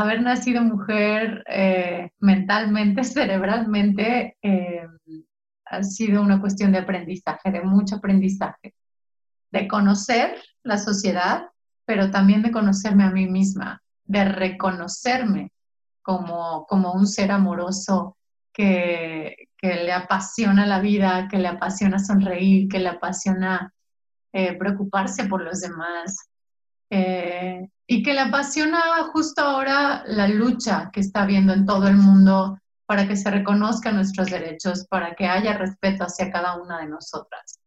haber nacido mujer eh, mentalmente, cerebralmente, eh, ha sido una cuestión de aprendizaje, de mucho aprendizaje, de conocer la sociedad, pero también de conocerme a mí misma, de reconocerme como, como un ser amoroso que, que le apasiona la vida, que le apasiona sonreír, que le apasiona eh, preocuparse por los demás. Eh, y que le apasiona justo ahora la lucha que está habiendo en todo el mundo para que se reconozcan nuestros derechos, para que haya respeto hacia cada una de nosotras.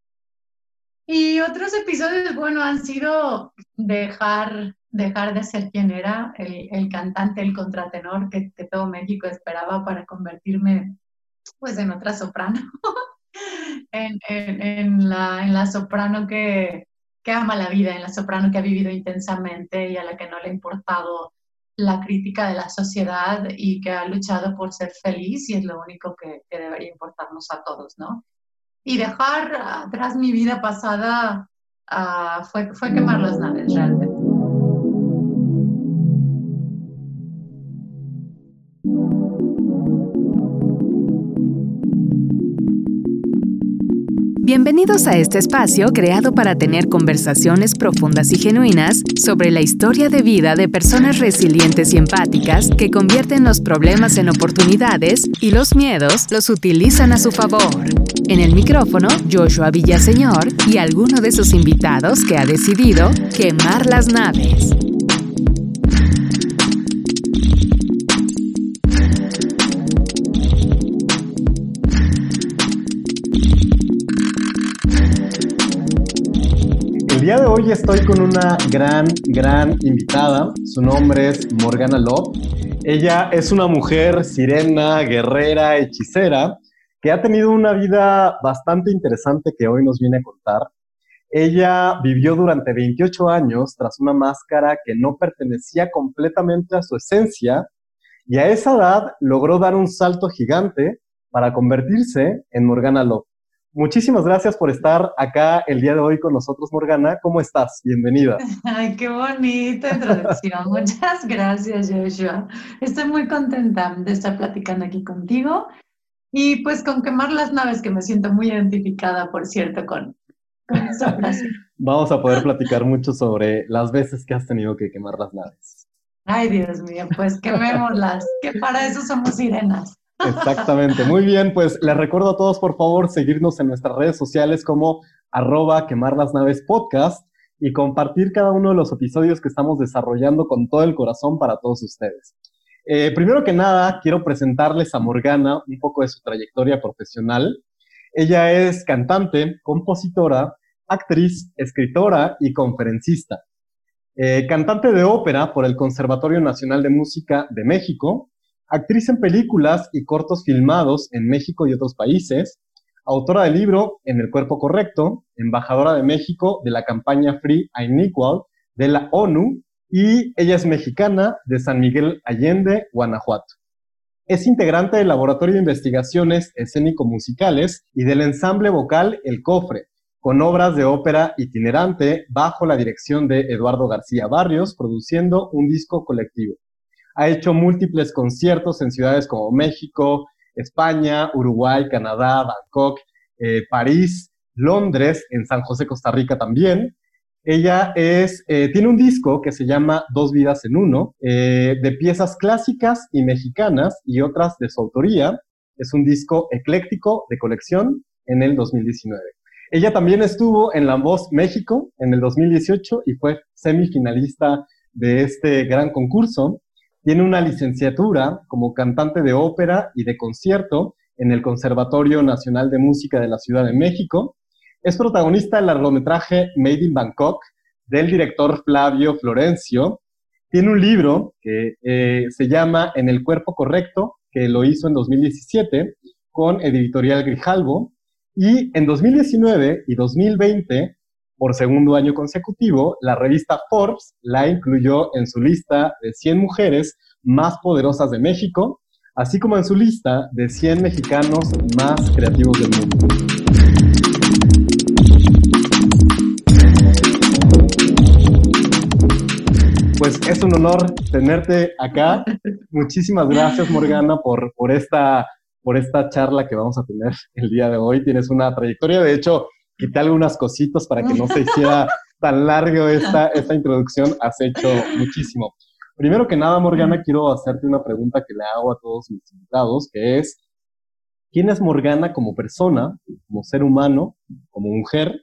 Y otros episodios, bueno, han sido dejar, dejar de ser quien era, el, el cantante, el contratenor que, que, todo México esperaba para convertirme pues en otra soprano, en, en, en, la, en la soprano que, que ama la vida, en la soprano que ha vivido intensamente y a la que no le ha importado la crítica de la sociedad y que ha luchado por ser feliz y es lo único que, que debería importarnos a todos, ¿no? Y dejar atrás mi vida pasada uh, fue, fue quemar las naves realmente. Bienvenidos a este espacio creado para tener conversaciones profundas y genuinas sobre la historia de vida de personas resilientes y empáticas que convierten los problemas en oportunidades y los miedos los utilizan a su favor. En el micrófono, Joshua Villaseñor y alguno de sus invitados que ha decidido quemar las naves. De hoy estoy con una gran, gran invitada. Su nombre es Morgana Love. Ella es una mujer sirena, guerrera, hechicera, que ha tenido una vida bastante interesante que hoy nos viene a contar. Ella vivió durante 28 años tras una máscara que no pertenecía completamente a su esencia y a esa edad logró dar un salto gigante para convertirse en Morgana Love. Muchísimas gracias por estar acá el día de hoy con nosotros, Morgana. ¿Cómo estás? Bienvenida. Ay, qué bonita introducción. Muchas gracias, Joshua. Estoy muy contenta de estar platicando aquí contigo y pues con quemar las naves, que me siento muy identificada, por cierto, con, con esa frase. Vamos a poder platicar mucho sobre las veces que has tenido que quemar las naves. Ay, Dios mío, pues quemémoslas, que para eso somos sirenas. Exactamente, muy bien, pues les recuerdo a todos por favor seguirnos en nuestras redes sociales como arroba quemar las naves podcast y compartir cada uno de los episodios que estamos desarrollando con todo el corazón para todos ustedes. Eh, primero que nada, quiero presentarles a Morgana un poco de su trayectoria profesional. Ella es cantante, compositora, actriz, escritora y conferencista. Eh, cantante de ópera por el Conservatorio Nacional de Música de México, actriz en películas y cortos filmados en México y otros países, autora del libro En el cuerpo correcto, embajadora de México de la campaña Free and Equal de la ONU y ella es mexicana de San Miguel Allende, Guanajuato. Es integrante del Laboratorio de Investigaciones Escénico-Musicales y del ensamble vocal El Cofre, con obras de ópera itinerante bajo la dirección de Eduardo García Barrios, produciendo un disco colectivo. Ha hecho múltiples conciertos en ciudades como México, España, Uruguay, Canadá, Bangkok, eh, París, Londres, en San José, Costa Rica también. Ella es, eh, tiene un disco que se llama Dos vidas en uno, eh, de piezas clásicas y mexicanas y otras de su autoría. Es un disco ecléctico de colección en el 2019. Ella también estuvo en La Voz México en el 2018 y fue semifinalista de este gran concurso. Tiene una licenciatura como cantante de ópera y de concierto en el Conservatorio Nacional de Música de la Ciudad de México. Es protagonista del largometraje Made in Bangkok del director Flavio Florencio. Tiene un libro que eh, se llama En el cuerpo correcto, que lo hizo en 2017 con Editorial Grijalvo. Y en 2019 y 2020 por segundo año consecutivo, la revista Forbes la incluyó en su lista de 100 mujeres más poderosas de México, así como en su lista de 100 mexicanos más creativos del mundo. Pues es un honor tenerte acá. Muchísimas gracias, Morgana, por, por, esta, por esta charla que vamos a tener el día de hoy. Tienes una trayectoria, de hecho, quité algunas cositas para que no se hiciera tan largo esta, esta introducción. Has hecho muchísimo. Primero que nada, Morgana, quiero hacerte una pregunta que le hago a todos mis invitados, que es, ¿quién es Morgana como persona, como ser humano, como mujer?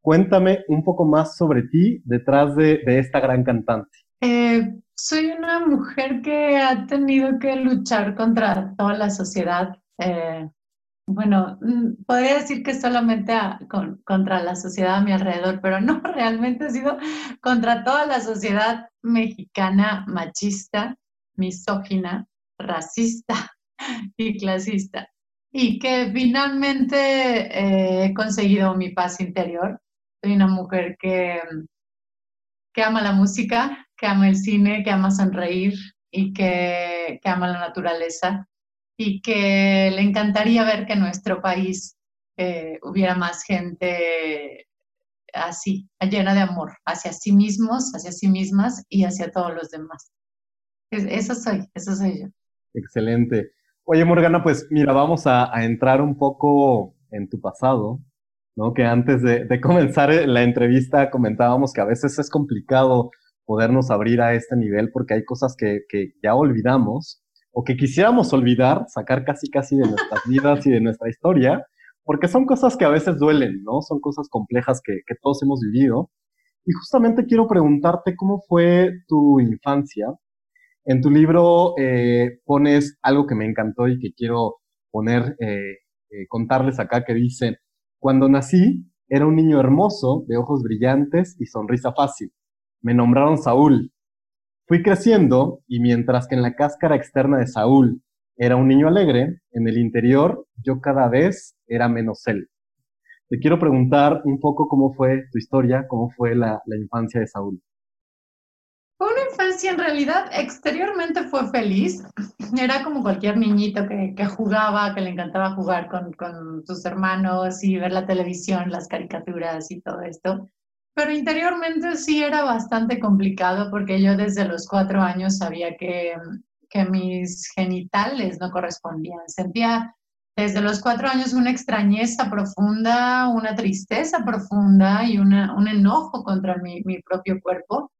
Cuéntame un poco más sobre ti detrás de, esta gran cantante. Eh, soy una mujer que ha tenido que luchar contra toda la sociedad. Eh, bueno, mm, podría decir que solamente contra la sociedad a mi alrededor, pero no, realmente ha sido contra toda la sociedad mexicana machista, misógina, racista y clasista. Y que finalmente eh, he conseguido mi paz interior soy una mujer que, que ama la música, que ama el cine, que ama sonreír y que, que ama la naturaleza y que le encantaría ver que en nuestro país eh, hubiera más gente así, llena de amor, hacia sí mismos, hacia sí mismas y hacia todos los demás. Eso soy, eso soy yo. Excelente. Oye, Morgana, pues mira, vamos a, entrar un poco en tu pasado, que antes de, comenzar eh, la entrevista comentábamos que a veces es complicado podernos abrir a este nivel porque hay cosas que, ya olvidamos o que quisiéramos olvidar, sacar casi casi de nuestras vidas y de nuestra historia, porque son cosas que a veces duelen, ¿no? Son cosas complejas que, todos hemos vivido. Y justamente quiero preguntarte cómo fue tu infancia. En tu libro eh, pones algo que me encantó y que quiero poner, eh, contarles acá, que dice, cuando nací, era un niño hermoso, de ojos brillantes y sonrisa fácil. Me nombraron Saúl. Fui creciendo y mientras que en la cáscara externa de Saúl era un niño alegre, en el interior yo cada vez era menos él. Te quiero preguntar un poco cómo fue tu historia, cómo fue la, infancia de Saúl en realidad exteriormente fue feliz. Era como cualquier niñito que, jugaba, que le encantaba jugar con, sus hermanos y ver la televisión, las caricaturas y todo esto. Pero interiormente sí era bastante complicado porque yo desde los cuatro años sabía que, que mis genitales no correspondían. Sentía desde los cuatro años una extrañeza profunda, una tristeza profunda y una, un enojo contra mi, mi propio cuerpo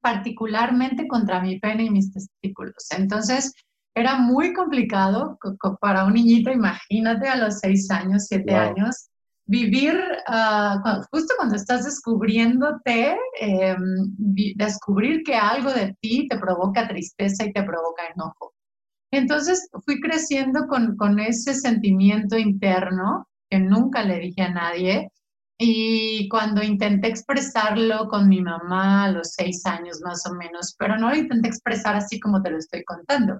particularmente contra mi pene y mis testículos. Entonces, era muy complicado para un niñito, imagínate a los seis años, siete años, vivir ah, justo cuando estás descubriéndote, em, descubrir que algo de ti te provoca tristeza y te provoca enojo. Entonces fui creciendo con, con ese sentimiento interno que nunca le dije a nadie y cuando intenté expresarlo con mi mamá a los seis años más o menos, pero no lo intenté expresar así como te lo estoy contando.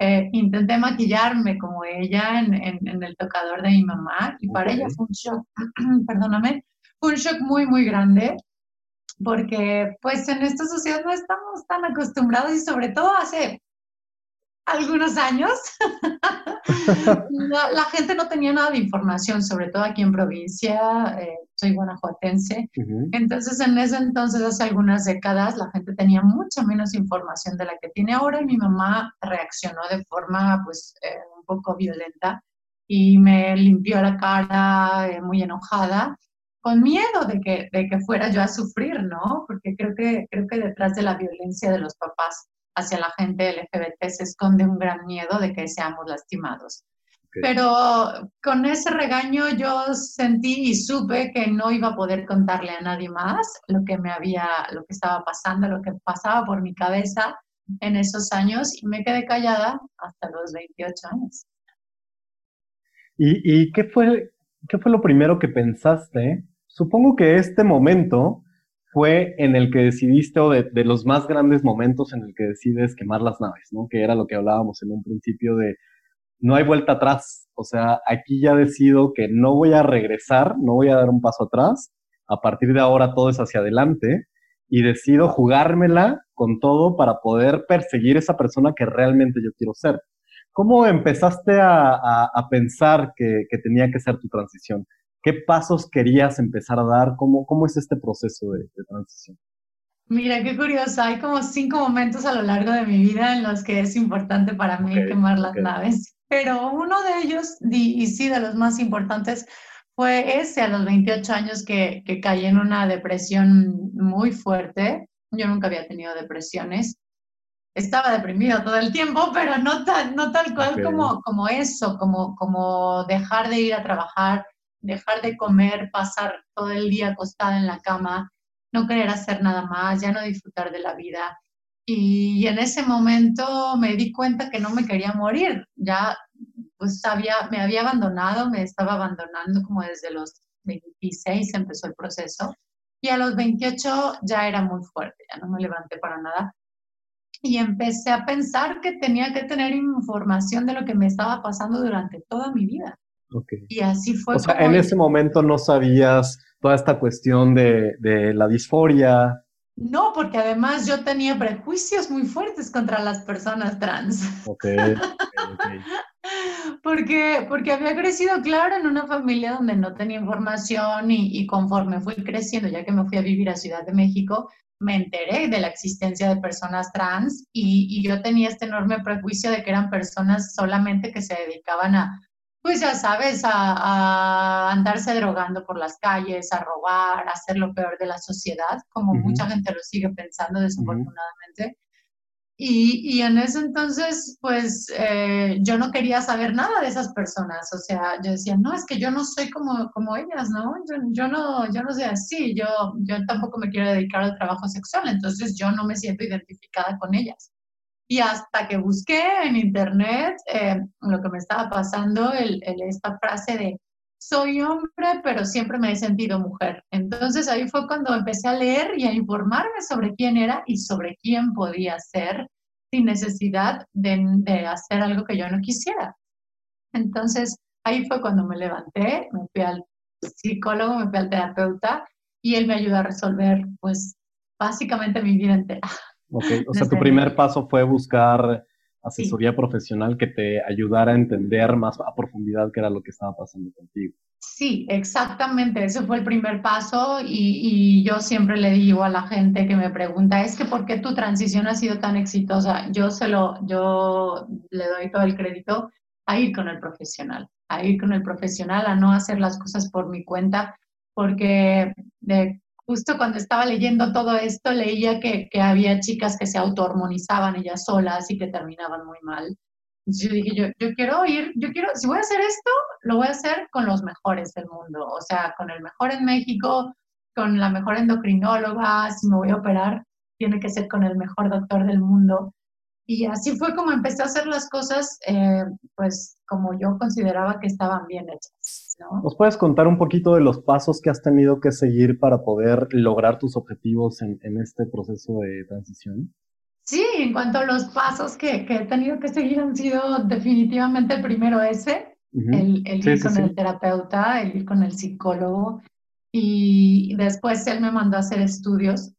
Eh, intenté maquillarme como ella en, en, el tocador de mi mamá y para ella fue un shock, perdóname, fue un shock muy, muy grande porque pues en esta sociedad no estamos tan acostumbrados y sobre todo hace algunos años, la, gente no tenía nada de información, sobre todo aquí en provincia, eh, soy guanajuatense, entonces en ese entonces, hace algunas décadas, la gente tenía mucha menos información de la que tiene ahora y mi mamá reaccionó de forma pues eh, un poco violenta y me limpió la cara eh, muy enojada con miedo de que, de que fuera yo a sufrir, ¿no? Porque creo que, creo que detrás de la violencia de los papás hacia la gente LGBT se esconde un gran miedo de que seamos lastimados. Pero con ese regaño yo sentí y supe que no iba a poder contarle a nadie más lo que me había, lo que estaba pasando, lo que pasaba por mi cabeza en esos años y me quedé callada hasta los 28 años. ¿Y, y qué, fue, qué fue lo primero que pensaste? Supongo que este momento fue en el que decidiste, o de, los más grandes momentos en el que decides quemar las naves, ¿no? Que era lo que hablábamos en un principio de no hay vuelta atrás. O sea, aquí ya decido que no voy a regresar, no voy a dar un paso atrás. A partir de ahora todo es hacia adelante y decido jugármela con todo para poder perseguir esa persona que realmente yo quiero ser. ¿Cómo empezaste a, pensar que, tenía que ser tu transición? ¿Qué pasos querías empezar a dar? ¿Cómo, cómo es este proceso de, transición? Mira, qué curioso. Hay como cinco momentos a lo largo de mi vida en los que es importante para mí quemar las naves. Pero uno de ellos, y sí, de los más importantes, fue ese a los 28 años que, que caí en una depresión muy fuerte. Yo nunca había tenido depresiones. Estaba deprimido todo el tiempo, pero no tal, no tal cual como, como eso, como, como dejar de ir a trabajar, dejar de comer, pasar todo el día acostada en la cama no querer hacer nada más, ya no disfrutar de la vida. Y, en ese momento me di cuenta que no me quería morir, ya pues había, me había abandonado, me estaba abandonando como desde los 26 empezó el proceso y a los 28 ya era muy fuerte, ya no me levanté para nada. Y empecé a pensar que tenía que tener información de lo que me estaba pasando durante toda mi vida. Okay. Y así fue. O sea, en ese momento no sabías toda esta cuestión de, de, la disforia. No, porque además yo tenía prejuicios muy fuertes contra las personas trans. Ok. okay, porque, porque había crecido, claro, en una familia donde no tenía información y, y conforme fui creciendo, ya que me fui a vivir a Ciudad de México, me enteré de la existencia de personas trans y, y, yo tenía este enorme prejuicio de que eran personas solamente que se dedicaban a pues ya sabes, a, andarse drogando por las calles, a robar, a hacer lo peor de la sociedad, como mucha gente lo sigue pensando desafortunadamente. y, y, en ese entonces, pues eh, yo no quería saber nada de esas personas, o sea, yo decía, no, es que yo no soy como, como ellas, ¿no? Yo, yo, no, yo no soy así, yo, yo tampoco me quiero dedicar al trabajo sexual, entonces yo no me siento identificada con ellas. Y hasta que busqué en internet eh, lo que me estaba pasando, el, esta frase de soy hombre, pero siempre me he sentido mujer. Entonces ahí fue cuando empecé a leer y a informarme sobre quién era y sobre quién podía ser sin necesidad de, de hacer algo que yo no quisiera. Entonces ahí fue cuando me levanté, me fui al psicólogo, me fui al terapeuta y él me ayudó a resolver pues básicamente mi vida entera. Ok, o sea, tu primer paso fue buscar asesoría profesional que te ayudara a entender más a profundidad qué era lo que estaba pasando contigo. Sí, exactamente, ese fue el primer paso y, y, yo siempre le digo a la gente que me pregunta, es que ¿por qué tu transición ha sido tan exitosa? Yo se lo, yo le doy todo el crédito a ir con el profesional, a ir con el profesional, a no hacer las cosas por mi cuenta, porque de justo cuando estaba leyendo todo esto, leía que, que había chicas que se autohormonizaban ellas solas y que terminaban muy mal. yo dije, yo, yo quiero ir, yo quiero, si voy a hacer esto, lo voy a hacer con los mejores del mundo, o sea, con el mejor en México, con la mejor endocrinóloga, si me voy a operar, tiene que ser con el mejor doctor del mundo. Y así fue como empecé a hacer las cosas, eh, pues como yo consideraba que estaban bien hechas. ¿no? ¿Nos puedes contar un poquito de los pasos que has tenido que seguir para poder lograr tus objetivos en, en este proceso de transición? Sí, en cuanto a los pasos que, que, he tenido que seguir han sido definitivamente el primero ese, el, el ir con el terapeuta, el ir con el psicólogo y después él me mandó a hacer estudios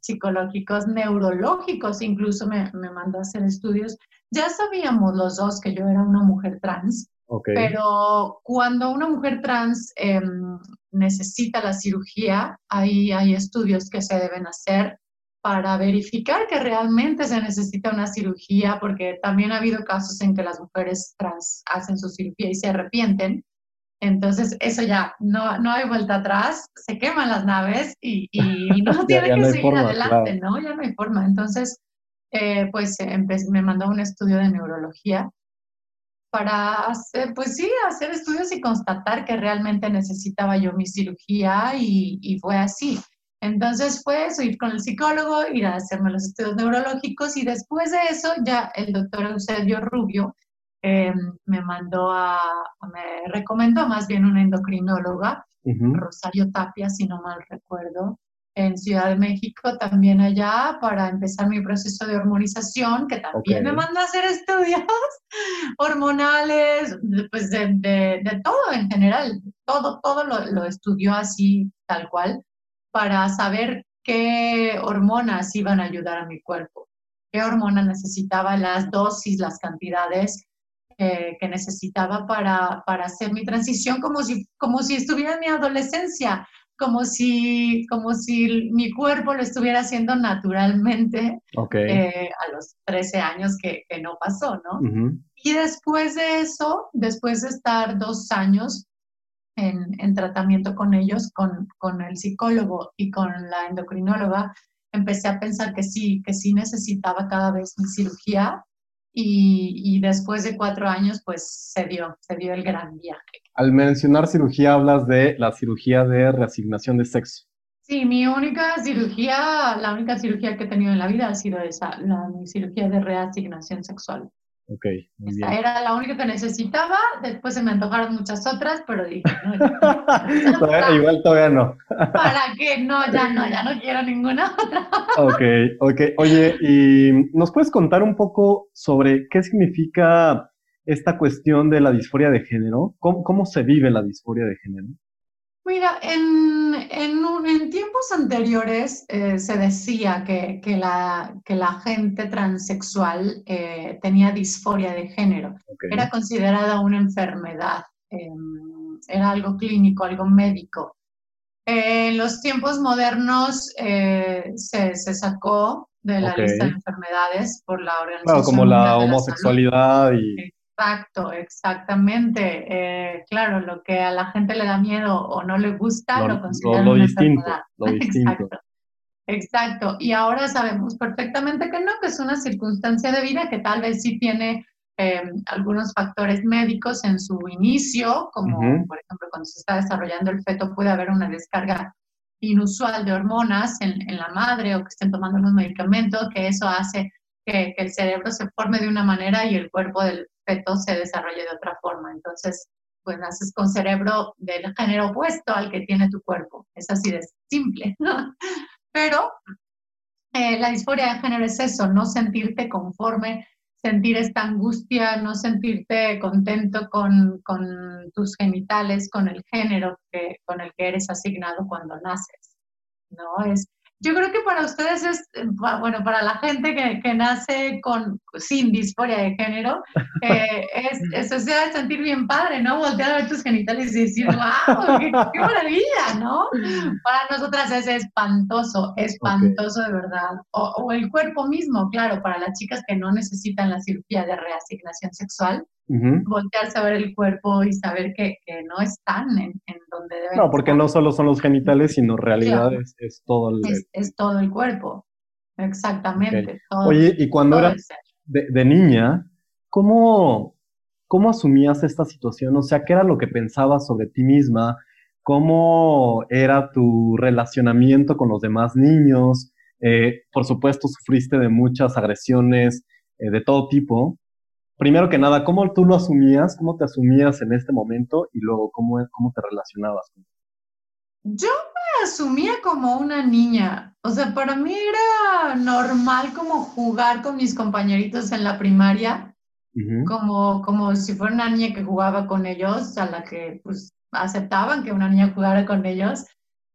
psicológicos, neurológicos, incluso me, me, mandó a hacer estudios. Ya sabíamos los dos que yo era una mujer trans, pero cuando una mujer trans em, necesita la cirugía, hay, hay estudios que se deben hacer para verificar que realmente se necesita una cirugía, porque también ha habido casos en que las mujeres trans hacen su cirugía y se arrepienten. Entonces, eso ya, no, no hay vuelta atrás, se queman las naves y, y no tiene que seguir adelante, ¿no? Ya no hay forma. Entonces, eh, pues me mandó un estudio de neurología para hacer, pues sí, hacer estudios y constatar que realmente necesitaba yo mi cirugía y, y fue así. Entonces fue eso, ir con el psicólogo, ir a hacerme los estudios neurológicos y después de eso ya el doctor Eusebio Rubio eh, me mandó a, me recomendó más bien una endocrinóloga, Rosario Tapia, si no mal recuerdo, en Ciudad de México, también allá, para empezar mi proceso de hormonización, que también me mandó a hacer estudios hormonales, pues de, de, de, todo en general, todo, todo lo, lo estudió así, tal cual, para saber qué hormonas iban a ayudar a mi cuerpo, qué hormona necesitaba, las dosis, las cantidades que necesitaba para, para hacer mi transición como si, como si estuviera en mi adolescencia, como si, como si mi cuerpo lo estuviera haciendo naturalmente eh, a los 13 años que, que no pasó, ¿no? Y después de eso, después de estar dos años en, en tratamiento con ellos, con, con, el psicólogo y con la endocrinóloga, empecé a pensar que sí, que sí necesitaba cada vez mi cirugía y, y, después de cuatro años, pues se dio, se dio el gran viaje. Al mencionar cirugía, hablas de la cirugía de reasignación de sexo. Sí, mi única cirugía, la única cirugía que he tenido en la vida ha sido esa, la, mi cirugía de reasignación sexual. Ok, muy Esa era la única que necesitaba, después se me antojaron muchas otras, pero dije, no, igual todavía no. ¿Para qué? No, ya no, ya no quiero ninguna otra. ok, ok. Oye, ¿y nos puedes contar un poco sobre qué significa esta cuestión de la disforia de género? ¿Cómo, cómo se vive la disforia de género? Mira, en, en, en tiempos anteriores eh, se decía que, que, la, que la gente transexual eh, tenía disforia de género. Era considerada una enfermedad, em, era algo clínico, algo médico. en los tiempos modernos eh, se, se, sacó de la lista de enfermedades por la organización. Claro, como la homosexualidad y... Exacto, exactamente. Eh, claro, lo que a la gente le da miedo o no le gusta, lo, consideran lo, una distinto, lo distinto. Exacto. Exacto. Y ahora sabemos perfectamente que no, que es una circunstancia de vida que tal vez sí tiene eh, algunos factores médicos en su inicio, como por ejemplo cuando se está desarrollando el feto puede haber una descarga inusual de hormonas en, en la madre o que estén tomando unos medicamentos, que eso hace que, que, el cerebro se forme de una manera y el cuerpo del feto se desarrolle de otra forma. Entonces, pues naces con cerebro del género opuesto al que tiene tu cuerpo. Es así de simple. Pero eh, la disforia de género es eso, no sentirte conforme, sentir esta angustia, no sentirte contento con, con tus genitales, con el género que, con el que eres asignado cuando naces. ¿no? Es, yo creo que para ustedes es, bueno, para la gente que, que nace con, sin disforia de género, eh, es, eso se va a sentir bien padre, ¿no? Voltear a ver tus genitales y decir, wow, qué, qué maravilla, ¿no? Para nosotras es espantoso, espantoso de verdad. O, o, el cuerpo mismo, claro, para las chicas que no necesitan la cirugía de reasignación sexual, uh -huh. voltearse a ver el cuerpo y saber que, que no están en, en, donde deben No, porque estar. no solo son los genitales, sino realidad Claro. es, es todo el... Es, es todo el cuerpo, exactamente. Todo- Oye, y cuando eras de niña, ¿cómo, ¿cómo asumías esta situación? O sea, ¿qué era lo que pensabas sobre ti misma? ¿Cómo era tu relacionamiento con los demás niños? Eh, por supuesto, sufriste de muchas agresiones eh, de todo tipo. Primero que nada, ¿cómo tú lo asumías? ¿Cómo te asumías en este momento? Y luego, ¿cómo, cómo te relacionabas? Yo me asumía como una niña, o sea, para mí era normal como jugar con mis compañeritos en la primaria, como, como si fuera una niña que jugaba con ellos, a la que pues aceptaban que una niña jugara con ellos,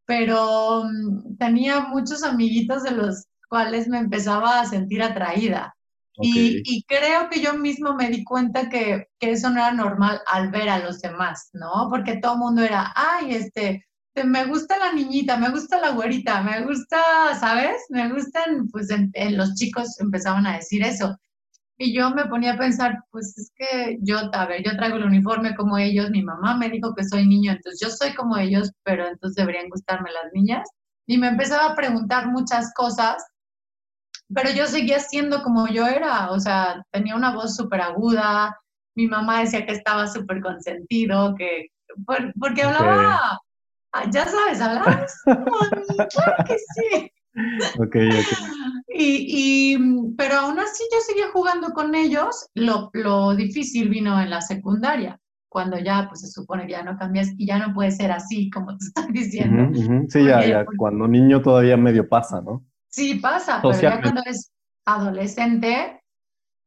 pero mm, tenía muchos amiguitos de los cuales me empezaba a sentir atraída. Y, creo que yo mismo me di cuenta que, que eso no era normal al ver a los demás, ¿no? Porque todo el mundo era, ay, este, te- me gusta la niñita, me gusta la güerita, me gusta, ¿sabes? Me gustan, pues en- en los chicos empezaban a decir eso. Y yo me ponía a pensar, pues es que yo, a ver, yo traigo el uniforme como ellos, mi mamá me dijo que soy niño, entonces yo soy como ellos, pero entonces deberían gustarme las niñas. Y me empezaba a preguntar muchas cosas, pero yo seguía siendo como yo era, o sea, tenía una voz súper aguda, mi mamá decía que estaba súper consentido, que, por- porque hablaba, ah, ya sabes, hablaba claro que sí. Ok, ok. Y, y, mm, pero aún así yo seguía jugando con ellos. Lo, lo difícil vino en la secundaria, cuando ya, pues se supone que ya no cambias y ya no puede ser así, como te estoy diciendo. Sí, ya, ya, porque- cuando niño todavía medio pasa, ¿no? Sí, pasa, pero ya cuando eres adolescente,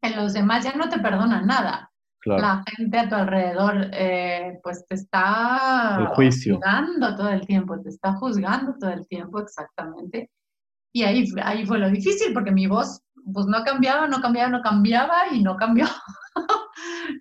en los demás ya no te perdonan nada. Claro. La gente a tu alrededor, eh, pues te está El juicio. juzgando todo el tiempo, te está juzgando todo el tiempo, exactamente. Y ahí, ahí fue lo difícil, porque mi voz, pues no cambiaba, no cambiaba, no cambiaba y no cambió.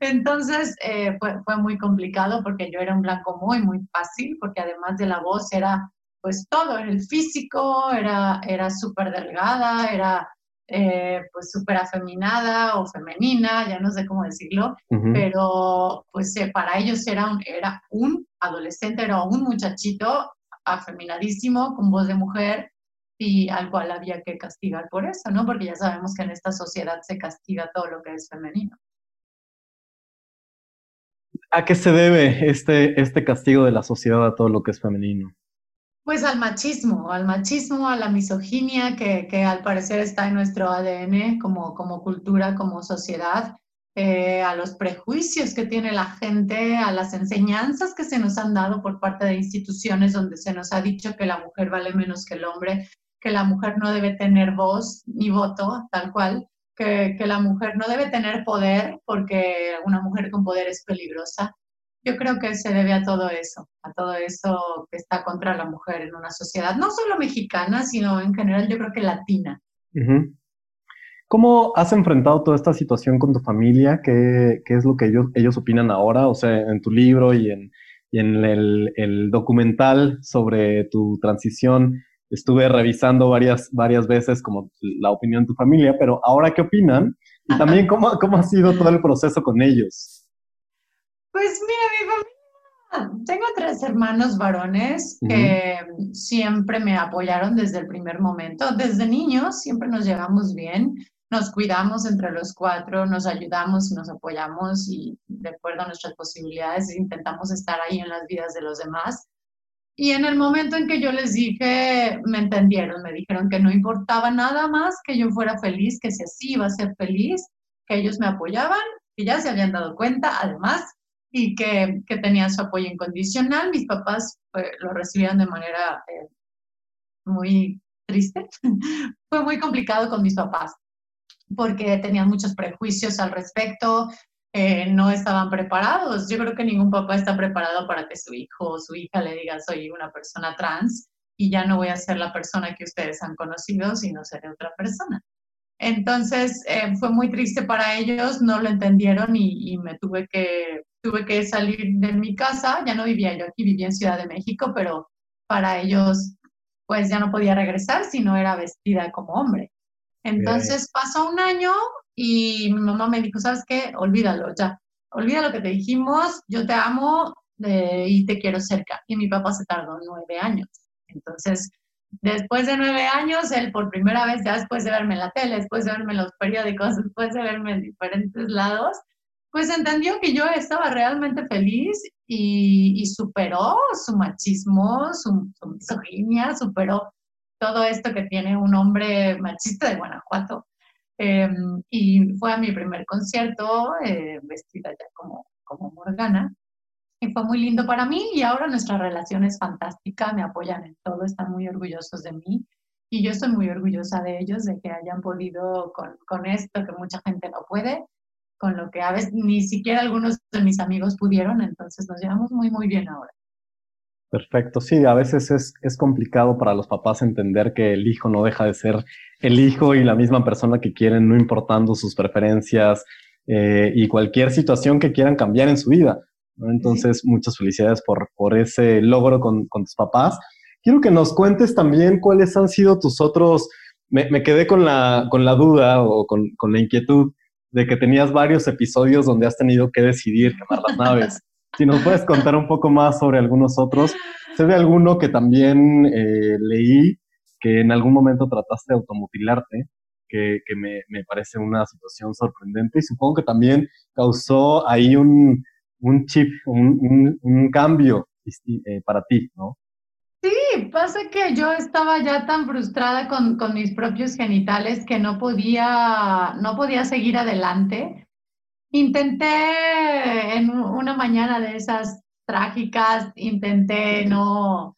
Entonces eh, fue, fue muy complicado porque yo era un blanco muy, muy fácil, porque además de la voz era pues todo, el físico, era, era súper delgada, era eh, pues súper afeminada o femenina, ya no sé cómo decirlo, pero pues eh, para ellos era un, era un adolescente, era un muchachito afeminadísimo, con voz de mujer, y al cual había que castigar por eso, ¿no? Porque ya sabemos que en esta sociedad se castiga todo lo que es femenino. ¿A qué se debe este, este castigo de la sociedad a todo lo que es femenino? Pues al machismo, al machismo, a la misoginia que, que al parecer está en nuestro ADN como, como cultura, como sociedad, eh, a los prejuicios que tiene la gente, a las enseñanzas que se nos han dado por parte de instituciones donde se nos ha dicho que la mujer vale menos que el hombre, que la mujer no debe tener voz ni voto, tal cual, que, que la mujer no debe tener poder porque una mujer con poder es peligrosa. Yo creo que se debe a todo eso, a todo eso que está contra la mujer en una sociedad, no solo mexicana, sino en general yo creo que latina. ¿Cómo has enfrentado toda esta situación con tu familia? ¿Qué, qué es lo que ellos, ellos opinan ahora? O sea, en tu libro y en, y en el, el, documental sobre tu transición, estuve revisando varias, varias veces como la opinión de tu familia, pero ahora qué opinan? Y también cómo, cómo ha sido todo el proceso con ellos. Pues mira, tengo tres hermanos varones que siempre me apoyaron desde el primer momento. Desde niños siempre nos llevamos bien, nos cuidamos entre los cuatro, nos ayudamos, nos apoyamos y de acuerdo a nuestras posibilidades intentamos estar ahí en las vidas de los demás. Y en el momento en que yo les dije, me entendieron, me dijeron que no importaba nada más que yo fuera feliz, que si así iba a ser feliz, que ellos me apoyaban, y ya se habían dado cuenta, además, y que, que tenían su apoyo incondicional. Mis papás pues, lo recibieron de manera eh, muy triste. Fue muy complicado con mis papás porque tenían muchos prejuicios al respecto, eh, no estaban preparados. Yo creo que ningún papá está preparado para que su hijo o su hija le diga soy una persona trans y ya no voy a ser la persona que ustedes han conocido, sino seré otra persona. Entonces eh, fue muy triste para ellos, no lo entendieron y, y me tuve que tuve que salir de mi casa, ya no vivía yo aquí, vivía en Ciudad de México, pero para ellos pues ya no podía regresar si no era vestida como hombre. Entonces pasó un año y mi mamá me dijo, ¿sabes qué? Olvídalo ya, olvida lo que te dijimos, yo te amo eh, y te quiero cerca. Y mi papá se tardó nueve años. Entonces, después de nueve años, él por primera vez, ya después de verme en la tele, después de verme en los periódicos, después de verme en diferentes lados, pues entendió que yo estaba realmente feliz y, superó su machismo, su, misoginia, superó todo esto que tiene un hombre machista de Guanajuato. Em, y fue a mi primer concierto eh, vestida ya como, como Morgana. Y fue muy lindo para mí y ahora nuestra relación es fantástica, me apoyan en todo, están muy orgullosos de mí y yo estoy muy orgullosa de ellos, de que hayan podido con, con esto que mucha gente no puede con lo que a veces ni siquiera algunos de mis amigos pudieron, entonces nos llevamos muy, muy bien ahora. Perfecto, sí, a veces es, es complicado para los papás entender que el hijo no deja de ser el hijo y la misma persona que quieren, no importando sus preferencias eh, y cualquier situación que quieran cambiar en su vida. Entonces, muchas felicidades por, por ese logro con, con, tus papás. Quiero que nos cuentes también cuáles han sido tus otros, me, me quedé con la, con la duda o con, con la inquietud de que tenías varios episodios donde has tenido que decidir quemar las naves. Si nos puedes contar un poco más sobre algunos otros. Sé de alguno que también eh, leí que en algún momento trataste de automutilarte, que, que me, me, parece una situación sorprendente y supongo que también causó ahí un, un chip, un, un, un cambio eh, para ti, ¿no? Sí, pasa que yo estaba ya tan frustrada con, con, mis propios genitales que no podía, no podía seguir adelante. Intenté en una mañana de esas trágicas, intenté no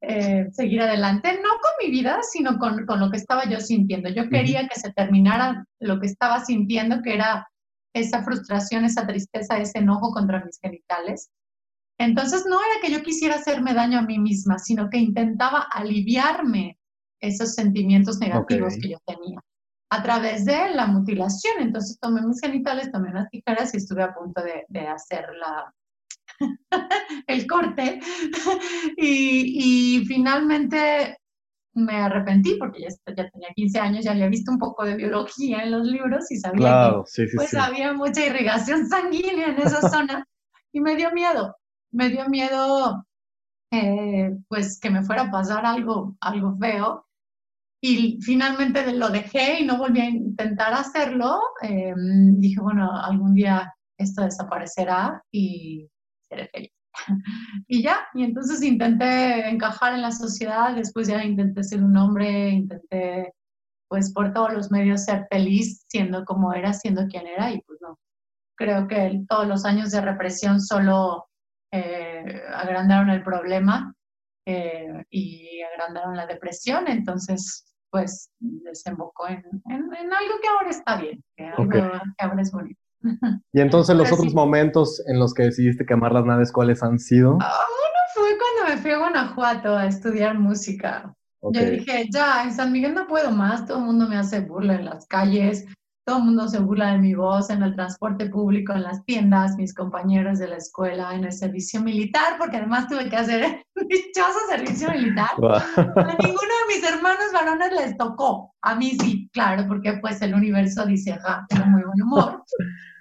eh, seguir adelante, no con mi vida, sino con, con, lo que estaba yo sintiendo. Yo quería que se terminara lo que estaba sintiendo, que era esa frustración, esa tristeza, ese enojo contra mis genitales. Entonces no era que yo quisiera hacerme daño a mí misma, sino que intentaba aliviarme esos sentimientos negativos que yo tenía a través de la mutilación. Entonces tomé mis genitales, tomé unas tijeras y estuve a punto de, hacer la, el corte. y, y, finalmente me arrepentí porque ya, ya, tenía 15 años, ya había visto un poco de biología en los libros y sabía que pues había mucha irrigación sanguínea en esa zona y me dio miedo, me dio miedo eh, pues que me fuera a pasar algo, algo feo y finalmente lo dejé y no volví a intentar hacerlo. Eh, dije, bueno, algún día esto desaparecerá y seré feliz. y ya, y entonces intenté encajar en la sociedad, después ya intenté ser un hombre, intenté pues por todos los medios ser feliz siendo como era, siendo quien era y pues no. Creo que todos los años de represión solo eh, agrandaron el problema eh, y agrandaron la depresión, entonces pues desembocó en, algo que ahora está bien, que, algo, que ahora es bonito. Y entonces los otros momentos en los que decidiste quemar las naves, ¿cuáles han sido? Ah, uno fue cuando me fui a Guanajuato a estudiar música. Yo dije, ya, en San Miguel no puedo más, todo el mundo me hace burla en las calles, todo el mundo se burla de mi voz en el transporte público, en las tiendas, mis compañeros de la escuela, en el servicio militar, porque además tuve que hacer dichoso servicio militar. A ninguno de mis hermanos varones les tocó, a mí sí, claro, porque pues el universo dice, ja, tengo muy buen humor.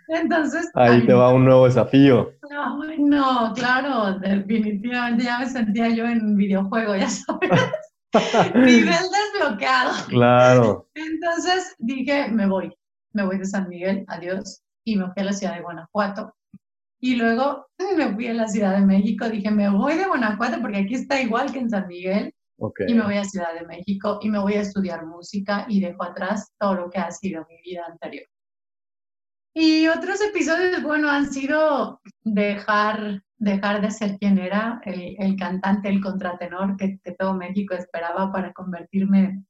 Entonces. Ahí te va un nuevo desafío. No, no, claro, definitivamente ya me sentía yo en videojuego, ya sabes. Nivel desbloqueado. Claro. Entonces dije, me voy, me voy de San Miguel, adiós, y me fui a la ciudad de Guanajuato. Y luego me fui a la Ciudad de México, dije, me voy de Guanajuato porque aquí está igual que en San Miguel. Y me voy a Ciudad de México y me voy a estudiar música y dejo atrás todo lo que ha sido mi vida anterior. Y otros episodios, bueno, han sido dejar, dejar de ser quien era, el, el cantante, el contratenor que, que, todo México esperaba para convertirme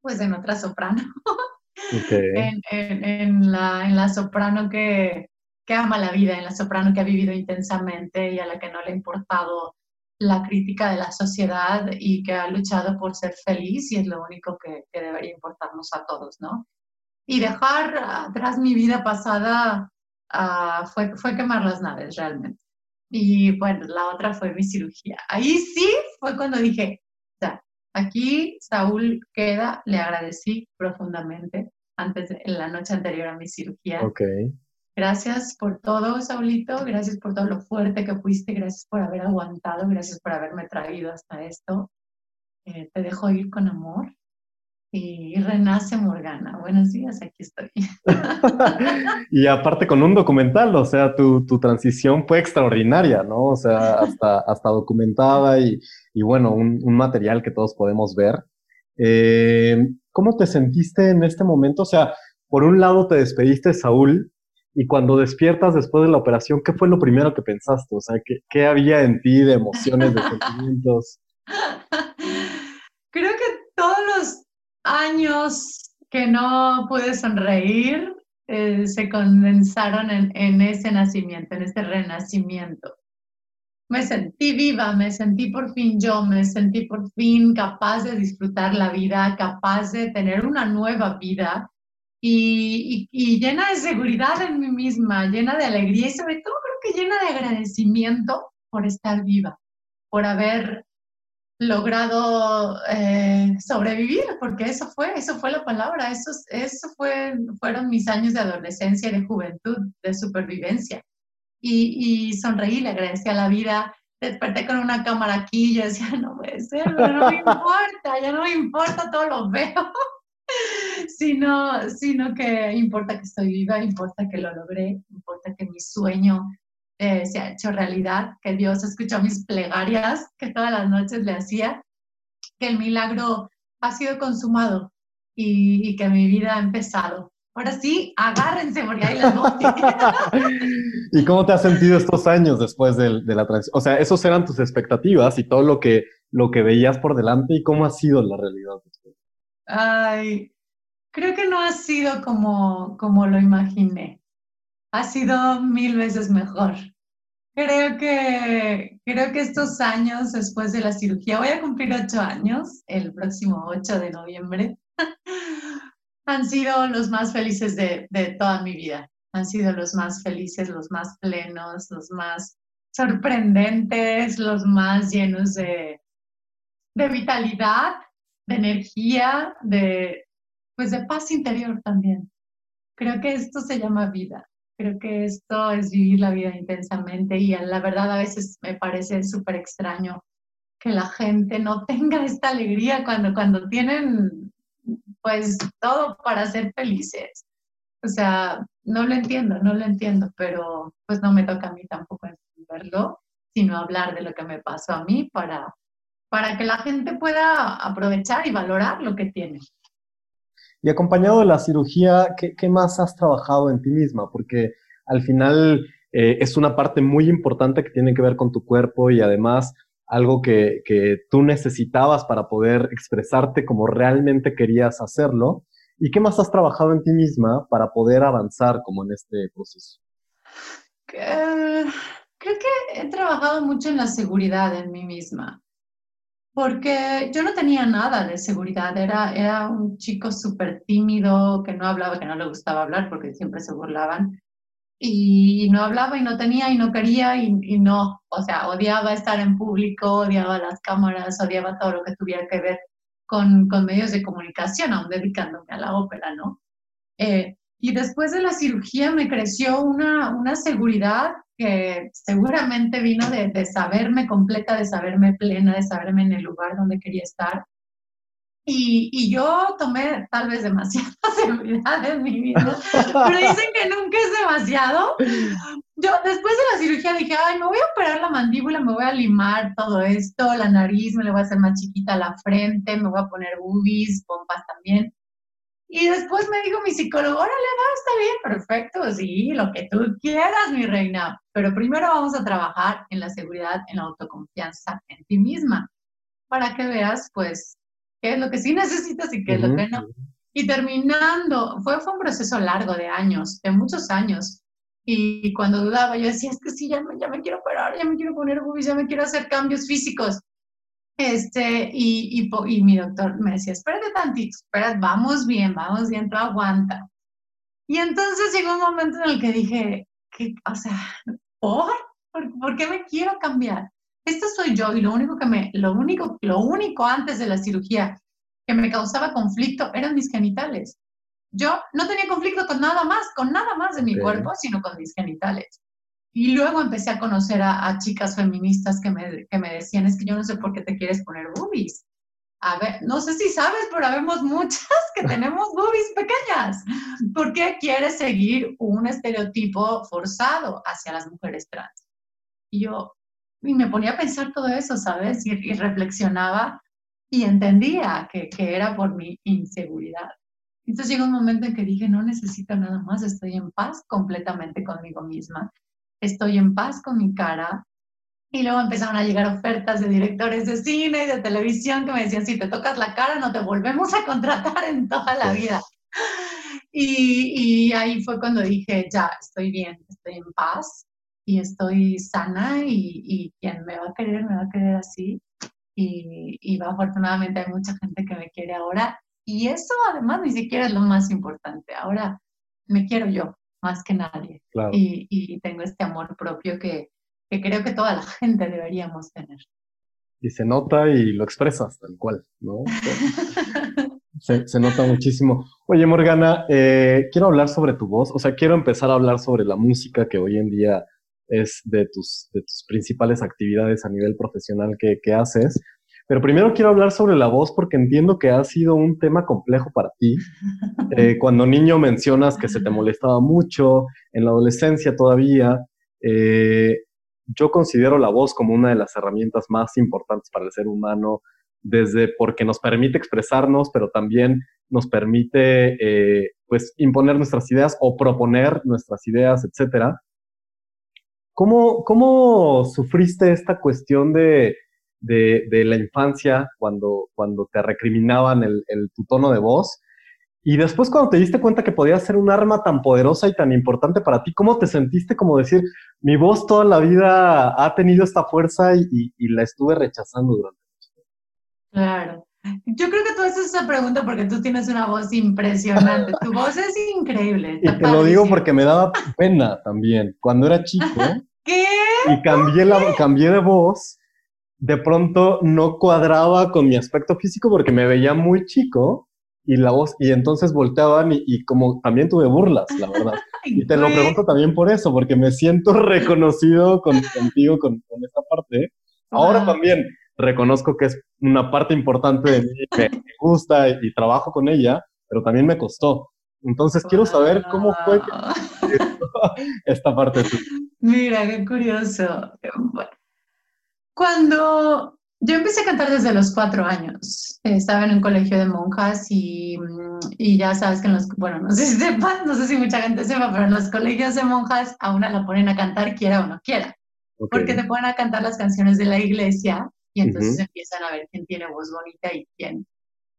pues en otra soprano. en, en, en, la, en la soprano que, que ama la vida, en la soprano que ha vivido intensamente y a la que no le ha importado la crítica de la sociedad y que ha luchado por ser feliz y es lo único que, que debería importarnos a todos, ¿no? y dejar atrás mi vida pasada uh, fue, fue quemar las naves realmente. Y bueno, la otra fue mi cirugía. Ahí sí fue cuando dije, aquí Saúl queda, le agradecí profundamente antes de la noche anterior a mi cirugía. Ok. Gracias por todo, Saulito, gracias por todo lo fuerte que fuiste, gracias por haber aguantado, gracias por haberme traído hasta esto. Eh, te dejo ir con amor y renace Morgana. Buenos días, aquí estoy. y aparte con un documental, o sea, tu, tu, transición fue extraordinaria, ¿no? O sea, hasta, hasta documentada y, y bueno, un, un, material que todos podemos ver. Eh, ¿Cómo te sentiste en este momento? O sea, por un lado te despediste, Saúl, y cuando despiertas después de la operación, ¿qué fue lo primero que pensaste? O sea, ¿qué, qué había en ti de emociones, de sentimientos? Creo que todos los años que no pude sonreír eh, se condensaron en, en, ese nacimiento, en ese renacimiento. Me sentí viva, me sentí por fin yo, me sentí por fin capaz de disfrutar la vida, capaz de tener una nueva vida y, y, y llena de seguridad en mí misma, llena de alegría y sobre todo creo que llena de agradecimiento por estar viva, por haber logrado eh, sobrevivir, porque eso fue, eso fue la palabra, eso, eso fue, fueron mis años de adolescencia y de juventud, de supervivencia. Y, y sonreí, le agradecí a la vida, desperté con una cámara aquí y yo decía, no puede ser, no me importa, ya no me importa, todo lo veo, sino, sino que importa que estoy viva, importa que lo logré, importa que mi sueño eh, se ha hecho realidad, que Dios escuchó mis plegarias que todas las noches le hacía, que el milagro ha sido consumado y, y que mi vida ha empezado. Ahora sí, agárrense porque ahí las. ¿Y cómo te has sentido estos años después de, de la transición? O sea, esos eran tus expectativas y todo lo que, lo que veías por delante y cómo ha sido la realidad. Ay, creo que no ha sido como, como lo imaginé ha sido mil veces mejor. Creo que, creo que estos años después de la cirugía, voy a cumplir ocho años el próximo 8 de noviembre, han sido los más felices de, de toda mi vida. Han sido los más felices, los más plenos, los más sorprendentes, los más llenos de, de vitalidad, de energía, de, pues de paz interior también. Creo que esto se llama vida. Creo que esto es vivir la vida intensamente y la verdad a veces me parece súper extraño que la gente no tenga esta alegría cuando, cuando tienen pues todo para ser felices. O sea, no lo entiendo, no lo entiendo, pero pues no me toca a mí tampoco entenderlo, sino hablar de lo que me pasó a mí para, para que la gente pueda aprovechar y valorar lo que tiene. Y acompañado de la cirugía, ¿qué, más has trabajado en ti misma? Porque al final eh, es una parte muy importante que tiene que ver con tu cuerpo y además algo que, que tú necesitabas para poder expresarte como realmente querías hacerlo. ¿Y qué más has trabajado en ti misma para poder avanzar como en este proceso? creo que he trabajado mucho en la seguridad en mí misma, porque yo no tenía nada de seguridad, era, era un chico súper tímido, que no hablaba, que no le gustaba hablar porque siempre se burlaban, y no hablaba y no tenía y no quería y, y, no, o sea, odiaba estar en público, odiaba las cámaras, odiaba todo lo que tuviera que ver con, con medios de comunicación, aún dedicándome a la ópera, ¿no? Eh, y después de la cirugía me creció una, una seguridad que seguramente vino de, de saberme completa, de saberme plena, de saberme en el lugar donde quería estar y, y, yo tomé tal vez demasiada seguridad en mi vida, pero dicen que nunca es demasiado. Yo después de la cirugía dije, ay, me voy a operar la mandíbula, me voy a limar todo esto, la nariz, me le voy a hacer más chiquita la frente, me voy a poner boobies, pompas también. Y después me dijo mi psicólogo, órale, va, está bien, perfecto, sí, lo que tú quieras, mi reina. Pero primero vamos a trabajar en la seguridad, en la autoconfianza en ti misma, para que veas, pues, qué es lo que sí necesitas y qué es lo que no. Y terminando, fue, fue un proceso largo de años, de muchos años. Y cuando dudaba, yo decía, es que sí, ya me, ya me quiero operar, ya me quiero poner boobies, ya me quiero hacer cambios físicos. Este, y, y, y mi doctor me decía, espérate tantito, espérate, vamos bien, vamos bien, tú aguanta. Y entonces llegó un momento en el que dije, ¿qué, o sea, ¿por? ¿por? ¿Por qué me quiero cambiar? Esta soy yo y lo único que me, lo único, lo único antes de la cirugía que me causaba conflicto eran mis genitales. Yo no tenía conflicto con nada más, con nada más de mi cuerpo, sino con mis genitales. Y luego empecé a conocer a, chicas feministas que me, que me decían, es que yo no sé por qué te quieres poner boobies. A ver, no sé si sabes, pero habemos muchas que tenemos boobies pequeñas. ¿Por qué quieres seguir un estereotipo forzado hacia las mujeres trans? Y yo, y me ponía a pensar todo eso, ¿sabes? Y, reflexionaba y entendía que, que, era por mi inseguridad. Entonces llegó un momento en que dije, no necesito nada más, estoy en paz completamente conmigo misma, estoy en paz con mi cara. Y luego empezaron a llegar ofertas de directores de cine y de televisión que me decían, si te tocas la cara, no te volvemos a contratar en toda la vida. Y, y ahí fue cuando dije, ya, estoy bien, estoy en paz, y estoy sana y, y, quien me va a querer, me va a querer así. Y, y afortunadamente hay mucha gente que me quiere ahora. Y eso además ni siquiera es lo más importante. Ahora me quiero yo más que nadie. Y, y, tengo este amor propio que, que creo que toda la gente deberíamos tener. Y se nota y lo expresas tal cual, ¿no? Se, se, nota muchísimo. Oye, Morgana, eh, quiero hablar sobre tu voz, o sea, quiero empezar a hablar sobre la música que hoy en día es de tus, de tus principales actividades a nivel profesional que, que haces. Pero primero quiero hablar sobre la voz porque entiendo que ha sido un tema complejo para ti. Eh, cuando niño mencionas que se te molestaba mucho, en la adolescencia todavía. Eh, yo considero la voz como una de las herramientas más importantes para el ser humano, desde porque nos permite expresarnos, pero también nos permite eh, pues imponer nuestras ideas o proponer nuestras ideas, etcétera. ¿Cómo, cómo sufriste esta cuestión de, de, de, la infancia cuando, cuando te recriminaban el, el, tu tono de voz? Y después cuando te diste cuenta que podía ser un arma tan poderosa y tan importante para ti, ¿cómo te sentiste como decir, mi voz toda la vida ha tenido esta fuerza y, y, y la estuve rechazando durante mucho tiempo? Claro. Yo creo que tú haces esa pregunta porque tú tienes una voz impresionante. Tu voz es increíble. Y te lo digo porque me daba pena también. Cuando era chico, ¿Qué? Y cambié, la, cambié de voz. De pronto no cuadraba con mi aspecto físico porque me veía muy chico y la voz, y entonces volteaban y, como también tuve burlas, la verdad. y te lo pregunto también por eso, porque me siento reconocido con, contigo con, con esta parte. Ahora también reconozco que es una parte importante de mí, que me gusta y, trabajo con ella, pero también me costó. Entonces quiero saber cómo fue esta parte tuya. Mira, qué curioso. Cuando yo empecé a cantar desde los cuatro años, estaba en un colegio de monjas y, y, ya sabes que en los, bueno, no sé si sepas, no sé si mucha gente sepa, pero en los colegios de monjas a una la ponen a cantar quiera o no quiera. Porque te ponen a cantar las canciones de la iglesia y entonces empiezan a ver quién tiene voz bonita y quién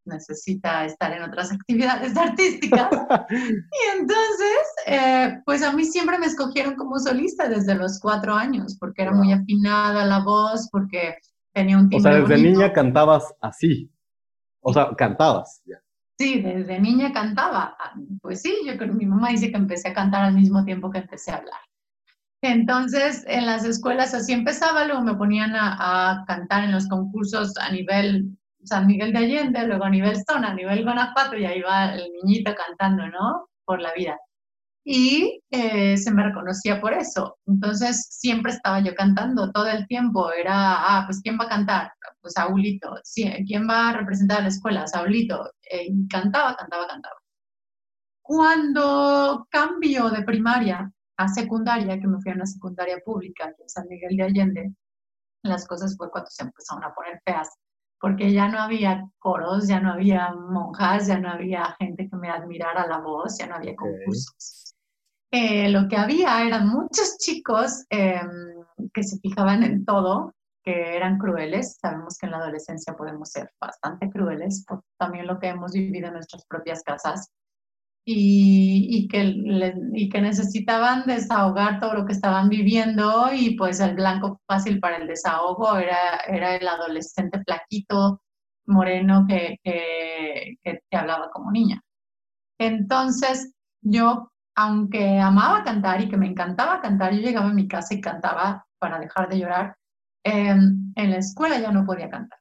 necesita estar en otras actividades artísticas. y entonces, eh, pues a mí siempre me escogieron como solista desde los cuatro años, porque era muy afinada la voz, porque tenía un timbre O sea, desde niña cantabas así. O sea, cantabas. Sí, desde niña cantaba. Pues sí, yo creo que mi mamá dice que empecé a cantar al mismo tiempo que empecé a hablar. Entonces, en las escuelas así empezaba, luego me ponían a, cantar en los concursos a nivel San Miguel de Allende, luego a nivel zona, a nivel Guanajuato, y ahí va el niñito cantando, ¿no? Por la vida. Y eh, se me reconocía por eso. Entonces, siempre estaba yo cantando todo el tiempo. Era, ah, pues, ¿quién va a cantar? Pues, Saulito. Sí, ¿Quién va a representar a la escuela? Saulito. Eh, cantaba, cantaba, cantaba. Cuando cambio de primaria a secundaria, que me fui a una secundaria pública aquí en San Miguel de Allende, las cosas fue cuando se empezaron a poner feas, porque ya no había coros, ya no había monjas, ya no había gente que me admirara la voz, ya no había concursos. Eh, lo que había eran muchos chicos em, que se fijaban en todo, que eran crueles. Sabemos que en la adolescencia podemos ser bastante crueles por también lo que hemos vivido en nuestras propias casas y, que, y que necesitaban desahogar todo lo que estaban viviendo y pues el blanco fácil para el desahogo era, era el adolescente flaquito, moreno que, que, que, hablaba como niña. Entonces yo, aunque amaba cantar y que me encantaba cantar, yo llegaba a mi casa y cantaba para dejar de llorar. en la escuela ya no podía cantar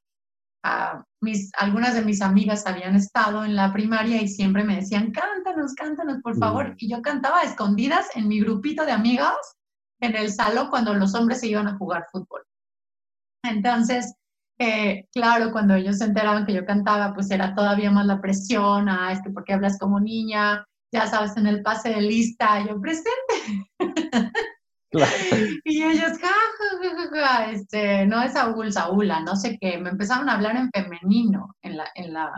mis, algunas de mis amigas habían estado en la primaria y siempre me decían, cántanos, cántanos, por favor. Y yo cantaba escondidas en mi grupito de amigas en el salón cuando los hombres se iban a jugar fútbol. Entonces, eh, claro, cuando ellos se enteraban que yo cantaba, pues era todavía más la presión, ah, es que porque hablas como niña, ya sabes, en el pase de lista, yo presente. Y ellos, ja, este, no es Saúl, Saúla, no sé qué. Me empezaron a hablar en femenino, en la, en la,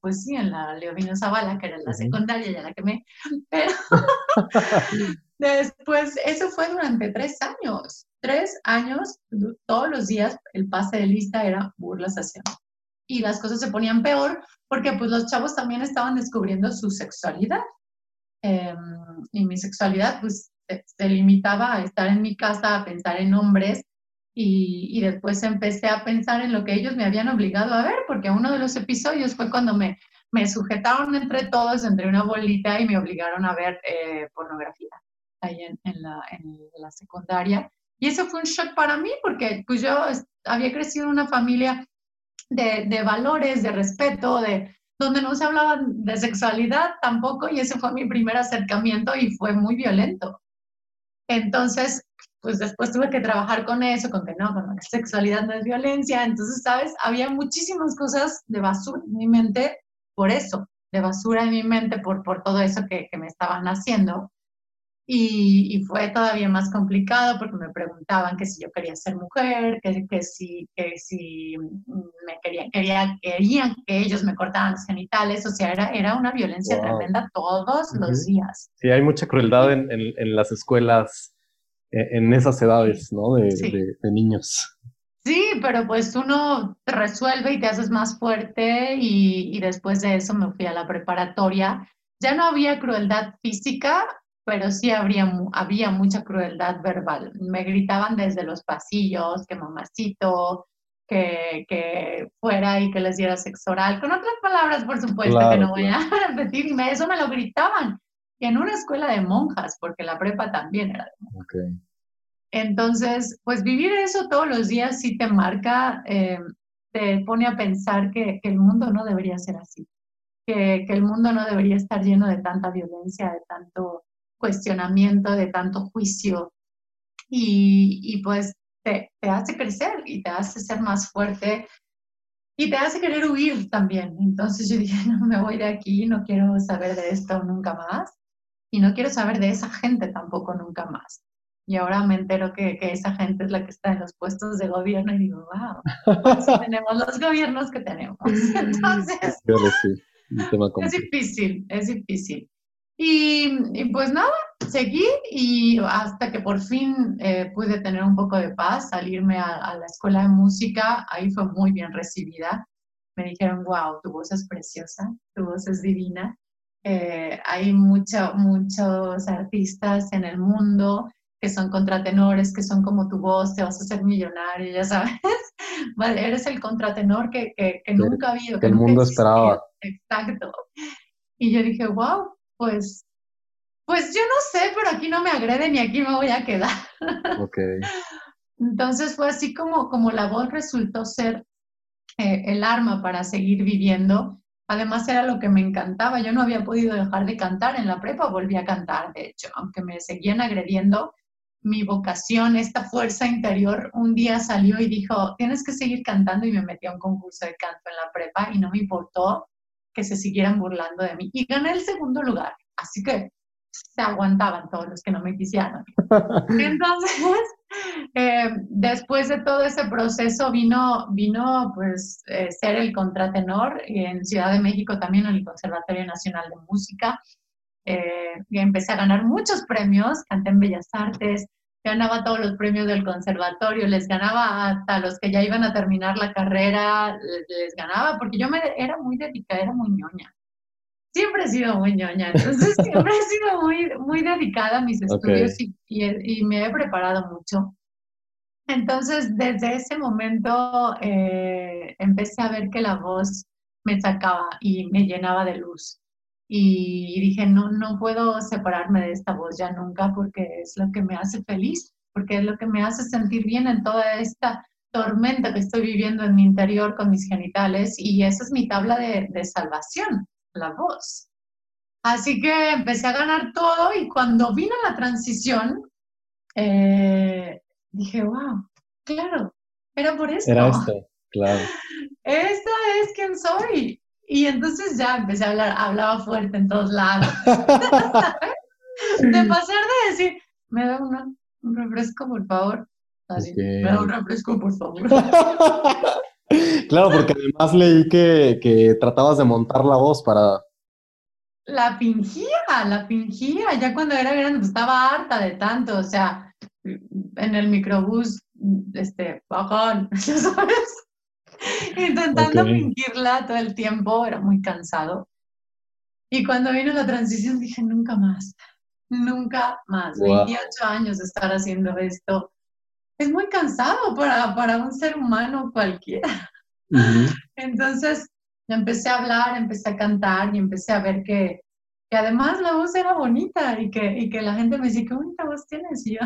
pues sí, en la Leovino Zavala, que era la secundaria, ya la que me... Pero después, eso fue durante tres años. Tres años, todos los días, el pase de lista era burlas hacia Y las cosas se ponían peor porque pues los chavos también estaban descubriendo su sexualidad. Em, y mi sexualidad, pues se, limitaba a estar en mi casa, a pensar en hombres y, y, después empecé a pensar en lo que ellos me habían obligado a ver, porque uno de los episodios fue cuando me, me sujetaron entre todos, entre una bolita y me obligaron a ver eh, pornografía ahí en, en, la, en, la, secundaria. Y eso fue un shock para mí, porque pues yo había crecido en una familia de, de valores, de respeto, de, donde no se hablaba de sexualidad tampoco, y ese fue mi primer acercamiento y fue muy violento. Entonces, pues después tuve que trabajar con eso, con que no, con la sexualidad no es violencia. Entonces, ¿sabes? Había muchísimas cosas de basura en mi mente por eso, de basura en mi mente por, por todo eso que, que me estaban haciendo. Y, y, fue todavía más complicado porque me preguntaban que si yo quería ser mujer, que, que si, que si me querían, quería, querían que ellos me cortaran los genitales, o sea, era, era una violencia tremenda todos los días. Sí, hay mucha crueldad en, en, las escuelas e, en, esas edades, ¿no? De, de, niños. Sí, pero pues uno te resuelve y te haces más fuerte y, y después de eso me fui a la preparatoria. Ya no había crueldad física, pero sí habría, había mucha crueldad verbal. Me gritaban desde los pasillos que mamacito, que, que fuera y que les diera sexo oral, con otras palabras, por supuesto, que no voy a repetir, y eso me lo gritaban. Y en una escuela de monjas, porque la prepa también era de monjas. Entonces, pues vivir eso todos los días sí te marca, eh, te pone a pensar que, el mundo no debería ser así, que, el mundo no debería estar lleno de tanta violencia, de tanto cuestionamiento, de tanto juicio. Y, pues te, te, hace crecer y te hace ser más fuerte y te hace querer huir también. Entonces yo dije, no me voy de aquí, no quiero saber de esto nunca más y no quiero saber de esa gente tampoco nunca más. Y ahora me entero que, que esa gente es la que está en los puestos de gobierno y digo, wow, pues tenemos los gobiernos que tenemos. Entonces, es difícil, es difícil. Y, pues nada, seguí y hasta que por fin eh, pude tener un poco de paz, salirme a, la escuela de música, ahí fue muy bien recibida. Me dijeron, wow, tu voz es preciosa, tu voz es divina. Eh, hay mucho, muchos artistas en el mundo que son contratenores, que son como tu voz, te vas a hacer millonario, ya sabes. vale, eres el contratenor que, que, nunca ha habido. Que, el mundo esperaba. Exacto. Y yo dije, wow, pues, pues yo no sé, pero aquí no me agreden y aquí me voy a quedar. Ok. Entonces fue así como, como la voz resultó ser eh, el arma para seguir viviendo. Además era lo que me encantaba. Yo no había podido dejar de cantar en la prepa, volví a cantar, de hecho, aunque me seguían agrediendo. Mi vocación, esta fuerza interior, un día salió y dijo, tienes que seguir cantando y me metí a un concurso de canto en la prepa y no me importó que se siguieran burlando de mí. Y gané el segundo lugar, así que se aguantaban todos los que no me quisieran. Entonces, eh, después de todo ese proceso vino, vino pues eh, ser el contratenor en Ciudad de México también en el Conservatorio Nacional de Música. Eh, y empecé a ganar muchos premios, canté en Bellas Artes, ganaba todos los premios del conservatorio, les ganaba hasta los que ya iban a terminar la carrera, les, ganaba, porque yo me, era muy dedicada, era muy ñoña. Siempre he sido muy ñoña, entonces siempre he sido muy, muy dedicada a mis estudios y, y, me he preparado mucho. Entonces, desde ese momento eh, empecé a ver que la voz me sacaba y me llenaba de luz y dije, no, no puedo separarme de esta voz ya nunca porque es lo que me hace feliz, porque es lo que me hace sentir bien en toda esta tormenta que estoy viviendo en mi interior con mis genitales y esa es mi tabla de, de salvación, la voz. Así que empecé a ganar todo y cuando vino la transición, eh, dije, wow, claro, era por esto. Era esto, claro. Esta es quien soy. Y entonces ya empecé a hablar, hablaba fuerte en todos lados. de pasar de decir, me da un refresco, por favor. Me da un refresco, por favor. claro, porque además leí que, que tratabas de montar la voz para... La fingía, la fingía. Ya cuando era grande pues, estaba harta de tanto. O sea, en el microbús, este, bajón, ¿sabes? intentando fingirla todo el tiempo, era muy cansado. Y cuando vino la transición dije, nunca más, nunca más. 28 años de estar haciendo esto. Es muy cansado para, para un ser humano cualquiera. Entonces empecé a hablar, empecé a cantar y empecé a ver que, que además la voz era bonita y que, y que la gente me decía, qué bonita voz tienes. Y yo,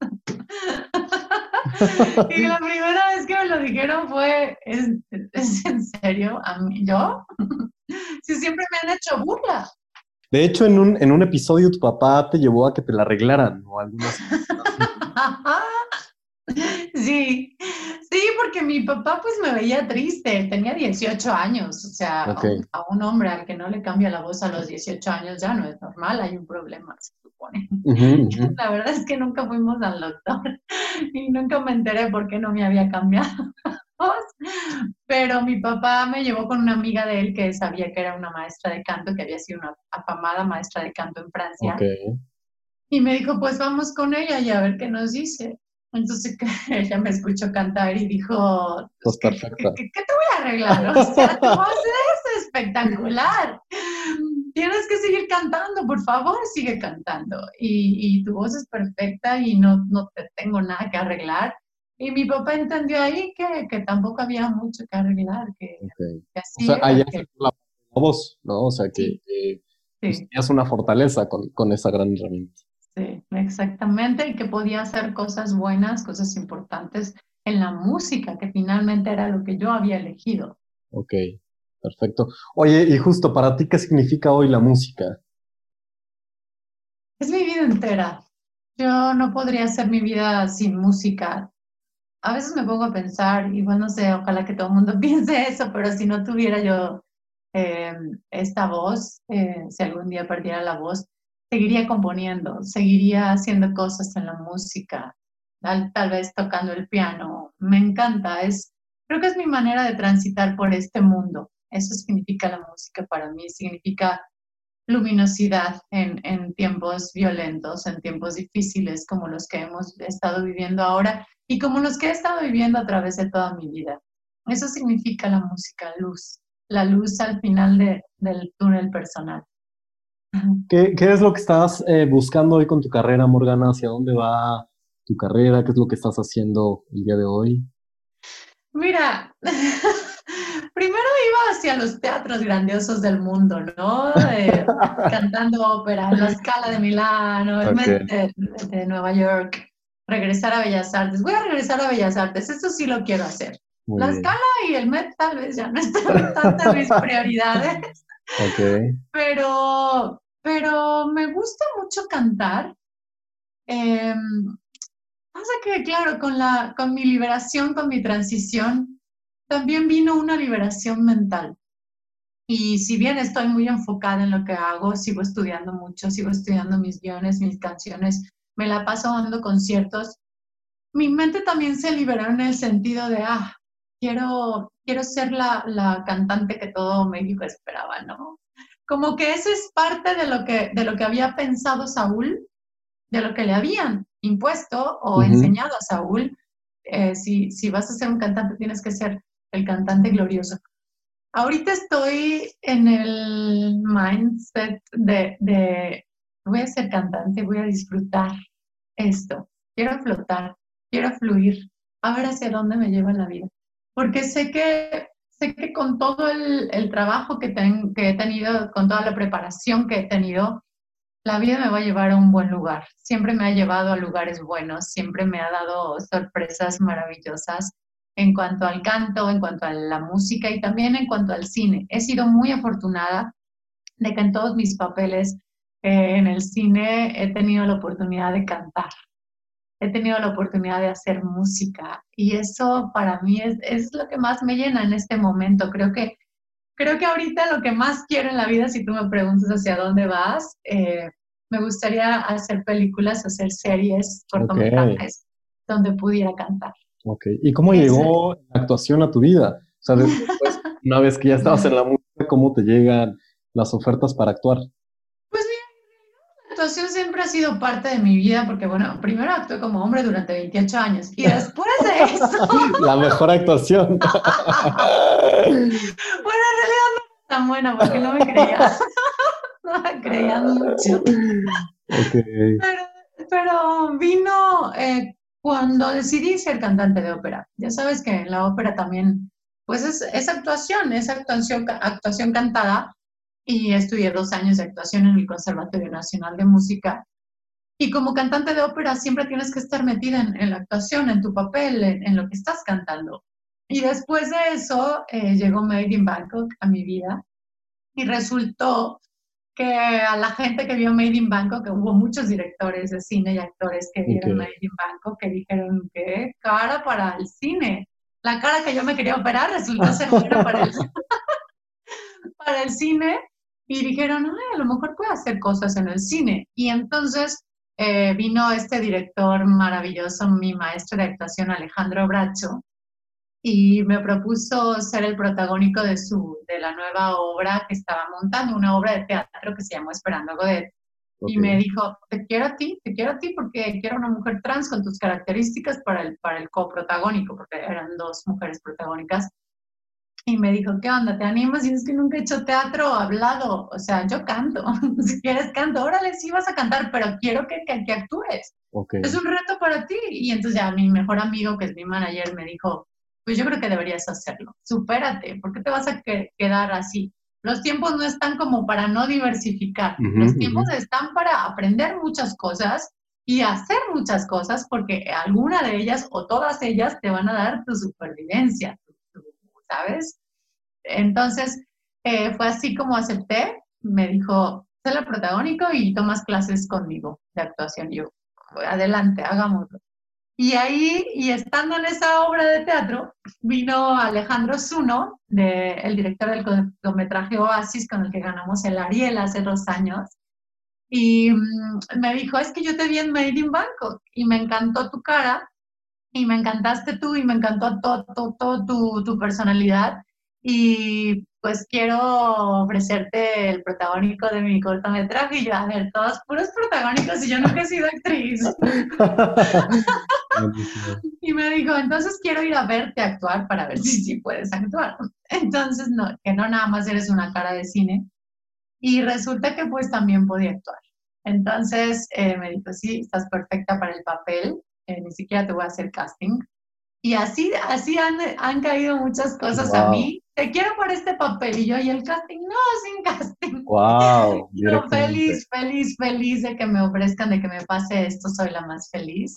y la primera vez que me lo dijeron fue, ¿es, en serio? ¿A mí? ¿Yo? si siempre me han hecho burla. De hecho, en un, en un episodio tu papá te llevó a que te la arreglaran o algo así. Sí, sí, porque mi papá pues me veía triste, tenía 18 años, o sea, a, un, hombre al que no le cambia la voz a los 18 años ya no es normal, hay un problema, se supone. La verdad es que nunca fuimos al doctor y nunca me enteré por qué no me había cambiado la voz, pero mi papá me llevó con una amiga de él que sabía que era una maestra de canto, que había sido una afamada maestra de canto en Francia. Y me dijo, pues vamos con ella y a ver qué nos dice. Entonces ella me escuchó cantar y dijo, pues ¿qué, te voy a arreglar? O sea, tu voz es espectacular. Tienes que seguir cantando, por favor, sigue cantando. Y, tu voz es perfecta y no, no te tengo nada que arreglar. Y mi papá entendió ahí que, que tampoco había mucho que arreglar. Que, así o sea, allá la voz, ¿no? O sea, que, que pues, tenías una fortaleza con, con esa gran herramienta. Sí, me exactamente, y que podía hacer cosas buenas, cosas importantes en la música, que finalmente era lo que yo había elegido. Ok, perfecto. Oye, y justo para ti, ¿qué significa hoy la música? Es mi vida entera. Yo no podría hacer mi vida sin música. A veces me pongo a pensar, y bueno, no sé, ojalá que todo el mundo piense eso, pero si no tuviera yo eh, esta voz, eh, si algún día perdiera la voz, seguiría componiendo, seguiría haciendo cosas en la música, tal, vez tocando el piano. Me encanta, es, creo que es mi manera de transitar por este mundo. Eso significa la música para mí, significa luminosidad en, tiempos violentos, en tiempos difíciles como los que hemos estado viviendo ahora y como los que he estado viviendo a través de toda mi vida. Eso significa la música, luz, la luz al final de, del túnel personal. ¿Qué, ¿Qué, es lo que estás eh, buscando hoy con tu carrera, Morgana? ¿Hacia dónde va tu carrera? ¿Qué es lo que estás haciendo el día de hoy? Mira, primero iba hacia los teatros grandiosos del mundo, ¿no? Eh, cantando ópera en la Scala de Milano, de, Nueva York, regresar a Bellas Artes. Voy a regresar a Bellas Artes, eso sí lo quiero hacer. la Scala y el Met tal vez ya no están tanto en mis prioridades. Pero, pero me gusta mucho cantar. Eh, pasa que, claro, con, la, con mi liberación, con mi transición, también vino una liberación mental. Y si bien estoy muy enfocada en lo que hago, sigo estudiando mucho, sigo estudiando mis guiones, mis canciones, me la paso dando conciertos, mi mente también se liberó en el sentido de, ah, quiero, quiero ser la, la cantante que todo México esperaba, ¿no? Como que eso es parte de lo que, de lo que había pensado Saúl, de lo que le habían impuesto o enseñado a Saúl. Eh, si, si vas a ser un cantante, tienes que ser el cantante glorioso. Ahorita estoy en el mindset de, de voy a ser cantante, voy a disfrutar esto, quiero flotar, quiero fluir, a ver hacia dónde me lleva la vida. Porque sé que, sé que con todo el, trabajo que, que he tenido, con toda la preparación que he tenido, la vida me va a llevar a un buen lugar. Siempre me ha llevado a lugares buenos, siempre me ha dado sorpresas maravillosas en cuanto al canto, en cuanto a la música y también en cuanto al cine. He sido muy afortunada de que en todos mis papeles eh, en el cine he tenido la oportunidad de cantar, he tenido la oportunidad de hacer música y eso para mí es, es lo que más me llena en este momento. Creo que, creo que ahorita lo que más quiero en la vida, si tú me preguntas hacia dónde vas, eh, me gustaría hacer películas, hacer series, cortometrajes, donde pudiera cantar. Ok, ¿y cómo llegó la actuación a tu vida? O sea, después, una vez que ya estabas en la música, ¿cómo te llegan las ofertas para actuar? Actuación siempre ha sido parte de mi vida, porque bueno, primero actué como hombre durante 28 años y después de eso... la mejor actuación. bueno, en realidad no era tan buena porque no me creía. no me creían mucho. Okay. Pero, pero, vino eh, cuando decidí ser cantante de ópera. Ya sabes que en la ópera también, pues es, actuación, es actuación, actuación cantada. Y estudié dos años de actuación en el Conservatorio Nacional de Música. Y como cantante de ópera siempre tienes que estar metida en, la actuación, en tu papel, en, lo que estás cantando. Y después de eso eh, llegó Made in Bangkok a mi vida y resultó que a la gente que vio Made in Bangkok, que hubo muchos directores de cine y actores que vieron Made in Bangkok, que dijeron, qué cara para el cine. La cara que yo me quería operar resultó ser buena para el, para el cine. Y dijeron, Ay, a lo mejor puedo hacer cosas en el cine. Y entonces eh, vino este director maravilloso, mi maestro de actuación, Alejandro Bracho, y me propuso ser el protagónico de, su, de la nueva obra que estaba montando, una obra de teatro que se llamó Esperando Godet. Y me dijo, te quiero a ti, te quiero a ti porque quiero una mujer trans con tus características para el, para el coprotagónico, porque eran dos mujeres protagónicas. Y me dijo, ¿qué onda? ¿Te animas? Y es que nunca he hecho teatro hablado. O sea, yo canto. si quieres canto, órale, sí vas a cantar, pero quiero que, que, que actúes. Es un reto para ti. Y entonces ya mi mejor amigo, que es mi manager, me dijo, pues yo creo que deberías hacerlo. Supérate, ¿por qué te vas a quedar así? Los tiempos no están como para no diversificar, los tiempos están para aprender muchas cosas y hacer muchas cosas porque alguna de ellas o todas ellas te van a dar tu supervivencia, ¿sabes? Entonces, eh, fue así como acepté, me dijo, sé la protagónico y tomas clases conmigo de actuación. yo, adelante, hagámoslo. Y ahí, y estando en esa obra de teatro, vino Alejandro Zuno, de, el director del cortometraje Oasis, con el que ganamos el Ariel hace dos años, y mm, me dijo, es que yo te vi en Made in Bangkok y me encantó tu cara y me encantaste tú y me encantó todo, todo, tu, tu, personalidad y pues quiero ofrecerte el protagónico de mi cortometraje y yo, a ver, todos puros protagónicos y yo nunca he sido actriz. y me dijo, entonces quiero ir a verte actuar para ver si, si puedes actuar. Entonces, no, que no nada más eres una cara de cine. Y resulta que pues también podía actuar. Entonces eh, me dijo, sí, estás perfecta para el papel, eh, ni siquiera te voy a hacer casting. Y así, así han, han caído muchas cosas a mí. Te quiero por este papel. Y yo, ¿y el casting? No, sin casting. ¡Wow! Yo feliz, feliz, feliz de que me ofrezcan, de que me pase esto. Soy la más feliz.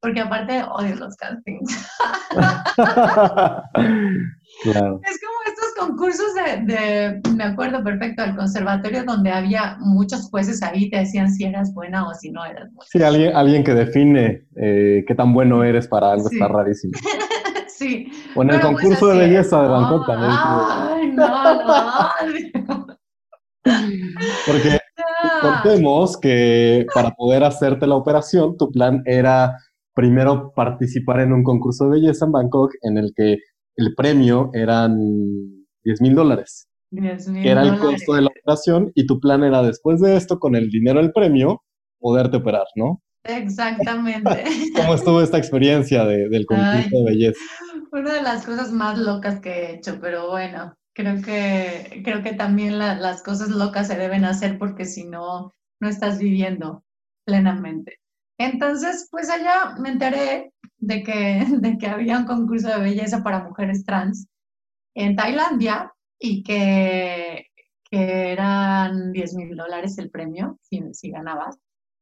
Porque aparte odio los castings. claro. Es como estos concursos de, me acuerdo perfecto, del conservatorio donde había muchos jueces ahí, te decían si eras buena o si no eras buena. Sí, alguien, alguien que define eh, qué tan bueno eres para algo está rarísimo. sí. O en el pues, concurso de belleza de Bangkok también. Ay, no, no. Porque contemos que para poder hacerte la operación, tu plan era primero participar en un concurso de belleza en Bangkok en el que el premio eran 10 mil dólares. Que era el costo de la operación y tu plan era después de esto, con el dinero del premio, poderte operar, ¿no? Exactamente. ¿Cómo estuvo esta experiencia del concurso de belleza? Una de las cosas más locas que he hecho, pero bueno, creo que, creo que también las cosas locas se deben hacer porque si no, no estás viviendo plenamente. Entonces, pues allá me enteré de que, de que había un concurso de belleza para mujeres trans en Tailandia y que, que eran 10 mil dólares el premio si, si, ganabas.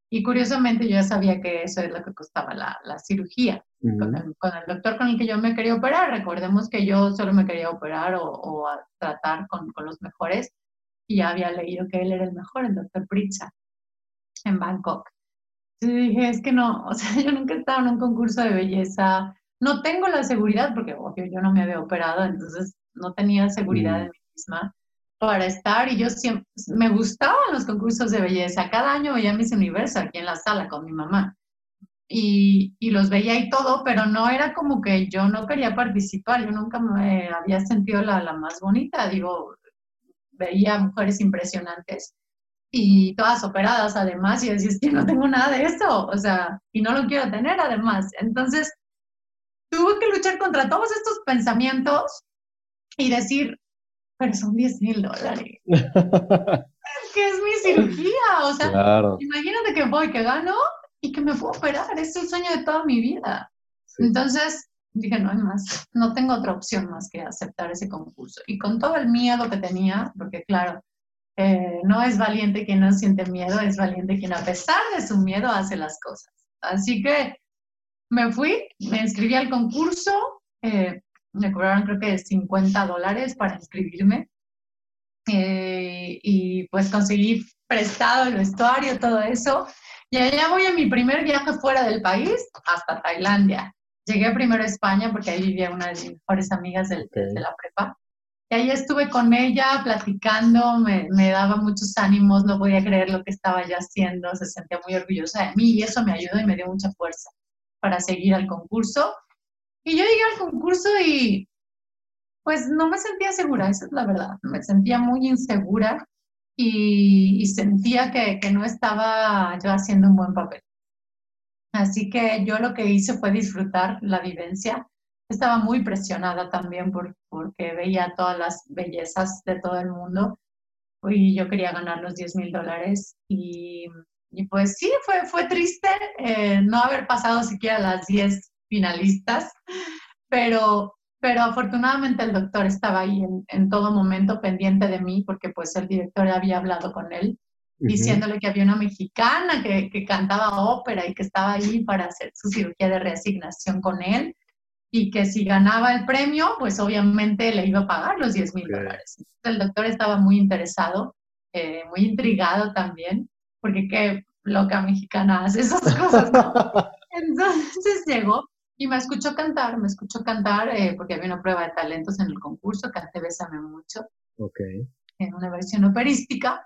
Y curiosamente yo ya sabía que eso es lo que costaba la, la cirugía. con, el, con, el, doctor con el que yo me quería operar, recordemos que yo solo me quería operar o, o tratar con, con, los mejores y ya había leído que él era el mejor, el doctor Pritcha, en Bangkok. Sí, dije, es que no, o sea, yo nunca he estado en un concurso de belleza, no tengo la seguridad, porque obvio, yo no me había operado, entonces no tenía seguridad en mí misma para estar y yo siempre, me gustaban los concursos de belleza, cada año veía Miss Universo aquí en la sala con mi mamá y, y los veía y todo, pero no era como que yo no quería participar, yo nunca me había sentido la, la más bonita, digo, veía mujeres impresionantes y todas operadas además, y decís que no tengo nada de eso, o sea, y no lo quiero tener además. Entonces, tuve que luchar contra todos estos pensamientos y decir, pero son 10 mil dólares. que es mi cirugía, o sea, imagínate que voy, que gano y que me puedo operar, es el sueño de toda mi vida. Entonces, dije, no hay más, no tengo otra opción más que aceptar ese concurso. Y con todo el miedo que tenía, porque claro, eh, no es valiente quien no siente miedo, es valiente quien a pesar de su miedo hace las cosas. Así que me fui, me inscribí al concurso, eh, me cobraron creo que 50 dólares para inscribirme eh, y pues conseguí prestado el vestuario, todo eso. Y allá voy a mi primer viaje fuera del país, hasta Tailandia. Llegué primero a España porque ahí vivía una de mis mejores amigas de la prepa. Y ahí estuve con ella platicando, me, me, daba muchos ánimos, no podía creer lo que estaba ya haciendo, se sentía muy orgullosa de mí y eso me ayudó y me dio mucha fuerza para seguir al concurso. Y yo llegué al concurso y pues no me sentía segura, esa es la verdad, me sentía muy insegura y, y sentía que, que no estaba yo haciendo un buen papel. Así que yo lo que hice fue disfrutar la vivencia estaba muy presionada también por, porque veía todas las bellezas de todo el mundo y yo quería ganar los 10 mil dólares y, y, pues sí, fue, fue triste eh, no haber pasado siquiera las 10 finalistas, pero, pero afortunadamente el doctor estaba ahí en, en, todo momento pendiente de mí porque pues el director había hablado con él diciéndole que había una mexicana que, que, cantaba ópera y que estaba ahí para hacer su cirugía de reasignación con él y que si ganaba el premio, pues obviamente le iba a pagar los 10 mil dólares. El doctor estaba muy interesado, eh, muy intrigado también, porque qué loca mexicana hace esas cosas. Entonces llegó y me escuchó cantar, me escuchó cantar eh, porque había una prueba de talentos en el concurso, canté Bésame Mucho. Ok. En una versión operística.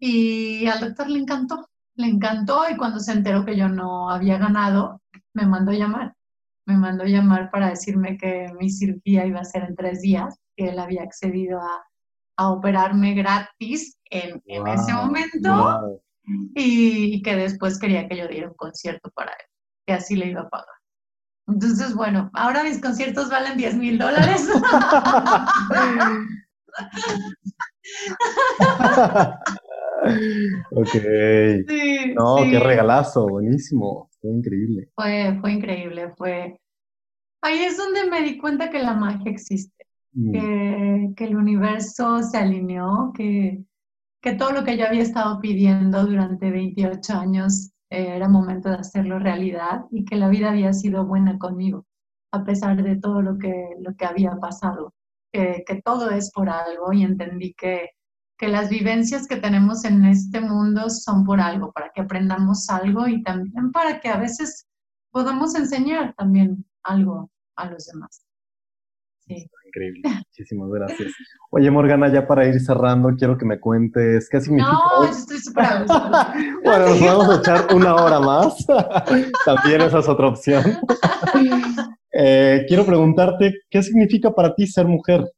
Y al doctor le encantó, le encantó y cuando se enteró que yo no había ganado, me mandó llamar. Me mandó llamar para decirme que mi cirugía iba a ser en tres días, que él había accedido a, a operarme gratis en, en ese momento y, y, que después quería que yo diera un concierto para él, que así le iba a pagar. Entonces, bueno, ahora mis conciertos valen 10 mil dólares. ok. no, qué regalazo, buenísimo, fue increíble. Fue, fue increíble, fue... Ahí es donde me di cuenta que la magia existe, mm. que, que, el universo se alineó, que, que todo lo que yo había estado pidiendo durante 28 años era momento de hacerlo realidad y que la vida había sido buena conmigo, a pesar de todo lo que, lo que había pasado, que, que todo es por algo y entendí que, que las vivencias que tenemos en este mundo son por algo, para que aprendamos algo y también para que a veces podamos enseñar también algo a los demás. Sí. Increíble, muchísimas gracias. Oye, Morgana, ya para ir cerrando, quiero que me cuentes qué significa. No, yo estoy súper Bueno, nos vamos a echar una hora más. También esa es otra opción. Eh, quiero preguntarte, ¿qué significa para ti ser mujer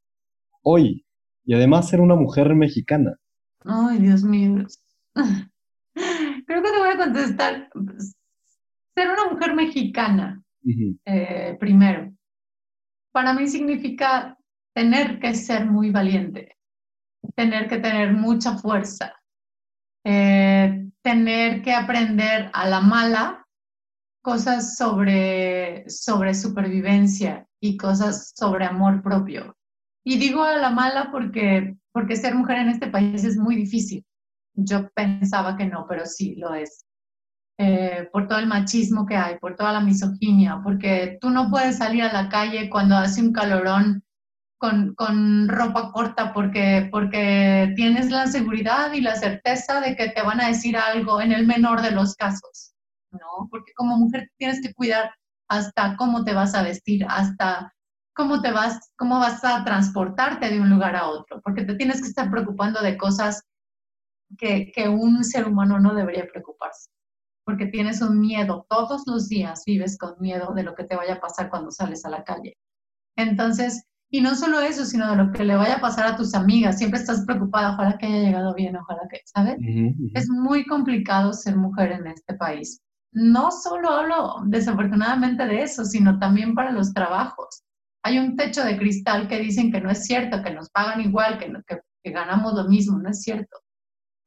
hoy? Y además ser una mujer mexicana. Ay, Dios mío. Creo que te voy a contestar. Ser una mujer mexicana, eh, primero para mí significa tener que ser muy valiente, tener que tener mucha fuerza, eh, tener que aprender a la mala cosas sobre, sobre supervivencia y cosas sobre amor propio. Y digo a la mala porque, porque ser mujer en este país es muy difícil. Yo pensaba que no, pero sí lo es. Eh, por todo el machismo que hay, por toda la misoginia, porque tú no puedes salir a la calle cuando hace un calorón con, con, ropa corta porque, porque tienes la seguridad y la certeza de que te van a decir algo en el menor de los casos, ¿no? Porque como mujer tienes que cuidar hasta cómo te vas a vestir, hasta cómo te vas, cómo vas a transportarte de un lugar a otro, porque te tienes que estar preocupando de cosas que, que un ser humano no debería preocuparse porque tienes un miedo, todos los días vives con miedo de lo que te vaya a pasar cuando sales a la calle. Entonces, y no solo eso, sino de lo que le vaya a pasar a tus amigas, siempre estás preocupada, ojalá que haya llegado bien, ojalá que, ¿sabes? Es muy complicado ser mujer en este país. No solo hablo desafortunadamente de eso, sino también para los trabajos. Hay un techo de cristal que dicen que no es cierto, que nos pagan igual, que, ganamos lo mismo, no es cierto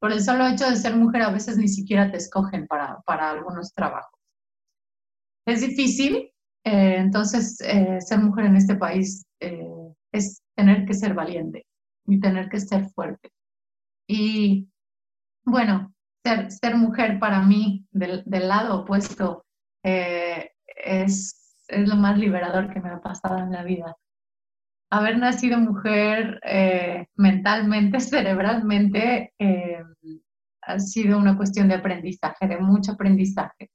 por el solo hecho de ser mujer a veces ni siquiera te escogen para, para algunos trabajos. Es difícil, eh, entonces eh, ser mujer en este país eh, es tener que ser valiente y tener que ser fuerte. Y bueno, ser, ser mujer para mí del lado opuesto es, es lo más liberador que me ha pasado en la vida. Haber nacido mujer eh, mentalmente, cerebralmente, eh, ha sido una cuestión de aprendizaje, de mucho aprendizaje,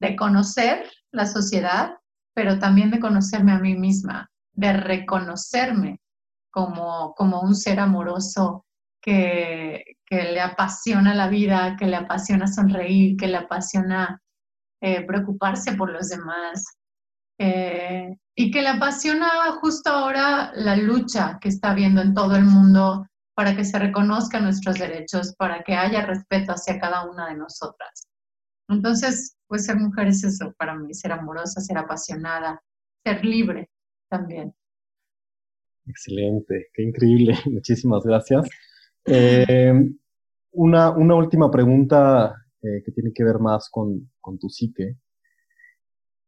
de conocer la sociedad, pero también de conocerme a mí misma, de reconocerme como, como un ser amoroso que, que le apasiona la vida, que le apasiona sonreír, que le apasiona eh, preocuparse por los demás, eh, y que le apasiona justo ahora la lucha que está habiendo en todo el mundo para que se reconozcan nuestros derechos, para que haya respeto hacia cada una de nosotras. Entonces, pues ser mujer es eso para mí, ser amorosa, ser apasionada, ser libre también. Excelente, qué increíble, muchísimas gracias. Eh, una, una, última pregunta eh, que tiene que ver más con, con tu psique.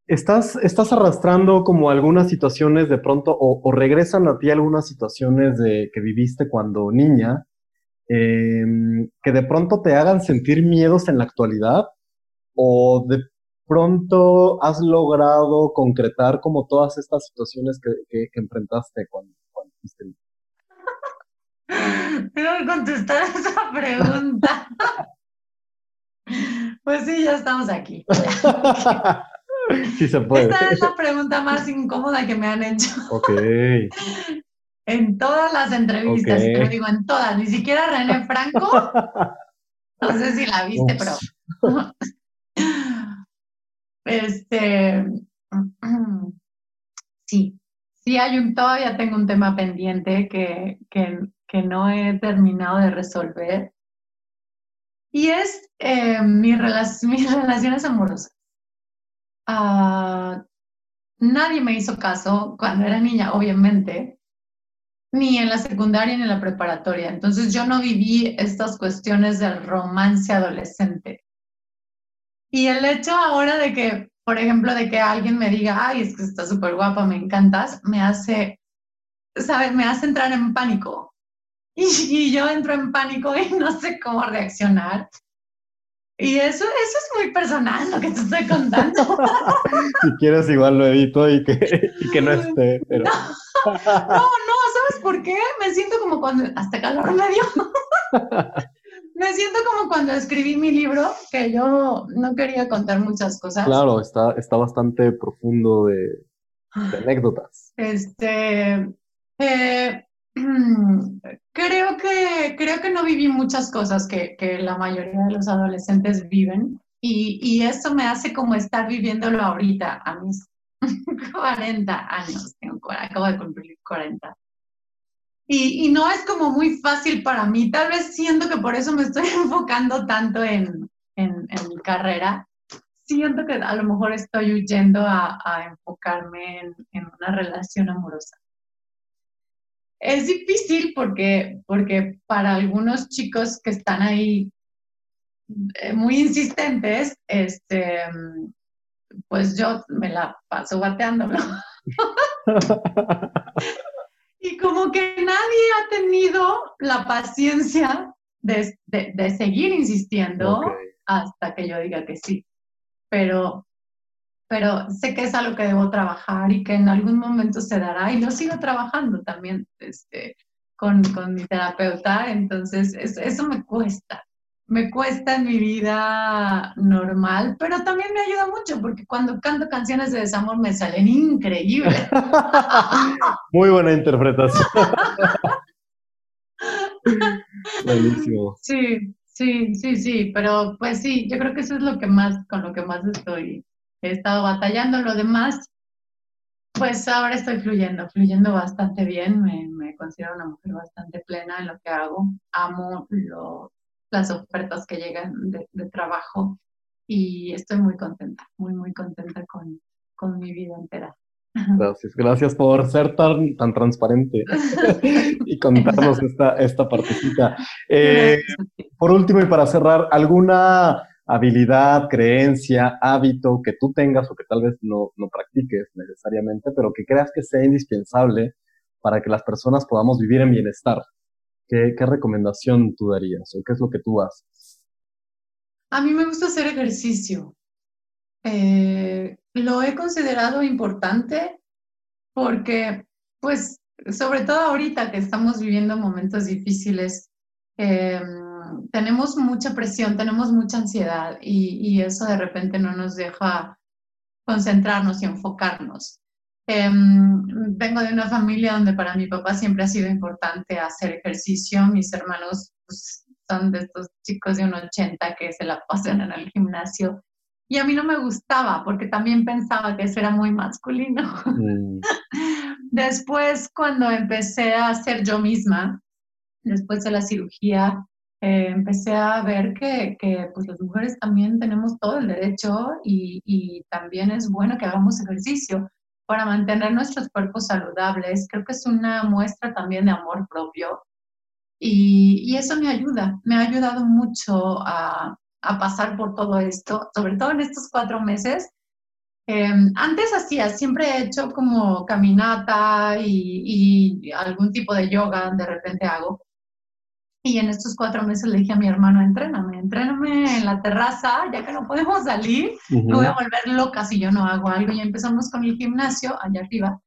¿Estás, estás arrastrando como algunas situaciones de pronto o, regresan a ti algunas situaciones de, que viviste cuando niña em, que de pronto te hagan sentir miedos en la actualidad o de pronto has logrado concretar como todas estas situaciones que, enfrentaste cuando, cuando fuiste Tengo que contestar esa pregunta. Pues sí, ya estamos aquí. Sí se puede. Esta es la pregunta más incómoda que me han hecho. Ok. En todas las entrevistas, okay. digo en todas, ni siquiera René Franco. No sé si la viste, pero. Este. Sí, sí hay un, todavía tengo un tema pendiente que, que, que no he terminado de resolver. Y es eh, mi mis relaciones amorosas. Uh, nadie me hizo caso cuando era niña, obviamente, ni en la secundaria ni en la preparatoria. Entonces yo no viví estas cuestiones del romance adolescente. Y el hecho ahora de que, por ejemplo, de que alguien me diga, ay, es que estás súper guapa, me encantas, me hace, ¿sabes? Me hace entrar en pánico. Y, yo entro en pánico y no sé cómo reaccionar. Y eso, eso es muy personal lo que te estoy contando. si quieres igual lo edito y que, y que no esté, pero... No, no, ¿sabes por qué? Me siento como cuando... Hasta calor me dio. me siento como cuando escribí mi libro, que yo no quería contar muchas cosas. Claro, está, está bastante profundo de, de anécdotas. Este... Eh, Creo que, creo que no viví muchas cosas que, que la mayoría de los adolescentes viven y, y, eso me hace como estar viviéndolo ahorita a mis 40 años, acabo de cumplir 40. Y, y, no es como muy fácil para mí, tal vez siento que por eso me estoy enfocando tanto en, en, en mi carrera. Siento que a lo mejor estoy huyendo a, a enfocarme en, en una relación amorosa es difícil porque, porque para algunos chicos que están ahí eh, muy insistentes, este, pues yo me la paso bateándolo. y como que nadie ha tenido la paciencia de, seguir insistiendo hasta que yo diga que sí. Pero pero sé que es algo que debo trabajar y que en algún momento se dará y lo sigo trabajando también este, con, con mi terapeuta, entonces eso me cuesta, me cuesta en mi vida normal, pero también me ayuda mucho porque cuando canto canciones de desamor me salen increíbles. Muy buena interpretación. Buenísimo. Sí, sí, sí, sí, pero pues sí, yo creo que eso es lo que más, con lo que más estoy he estado batallando. Lo demás, pues ahora estoy fluyendo, fluyendo bastante bien. Me, considero una mujer bastante plena en lo que hago. Amo las ofertas que llegan de, trabajo y estoy muy contenta, muy, muy contenta con, con mi vida entera. Gracias, gracias por ser tan, tan transparente y contarnos esta, esta partecita. Eh, por último y para cerrar, ¿alguna habilidad, creencia, hábito que tú tengas o que tal vez no, no practiques necesariamente, pero que creas que sea indispensable para que las personas podamos vivir en bienestar. ¿Qué, qué recomendación tú darías o qué es lo que tú haces? A mí me gusta hacer ejercicio. Eh, lo he considerado importante porque, pues, sobre todo ahorita que estamos viviendo momentos difíciles, eh, tenemos mucha presión, tenemos mucha ansiedad y, eso de repente no nos deja concentrarnos y enfocarnos. Em, vengo de una familia donde para mi papá siempre ha sido importante hacer ejercicio. Mis hermanos pues, son de estos chicos de un 80 que se la pasan en el gimnasio. Y a mí no me gustaba porque también pensaba que eso era muy masculino. Mm. Después, cuando empecé a ser yo misma, después de la cirugía, eh, empecé a ver que, que, pues las mujeres también tenemos todo el derecho y, y, también es bueno que hagamos ejercicio para mantener nuestros cuerpos saludables. Creo que es una muestra también de amor propio y, y eso me ayuda, me ha ayudado mucho a, a, pasar por todo esto, sobre todo en estos cuatro meses. Eh, antes hacía, siempre he hecho como caminata y, y algún tipo de yoga, de repente hago, Y en estos cuatro meses le dije a mi hermano, entréname, entréname en la terraza, ya que no podemos salir, me voy a volver loca si yo no hago algo. Y empezamos con el gimnasio allá arriba,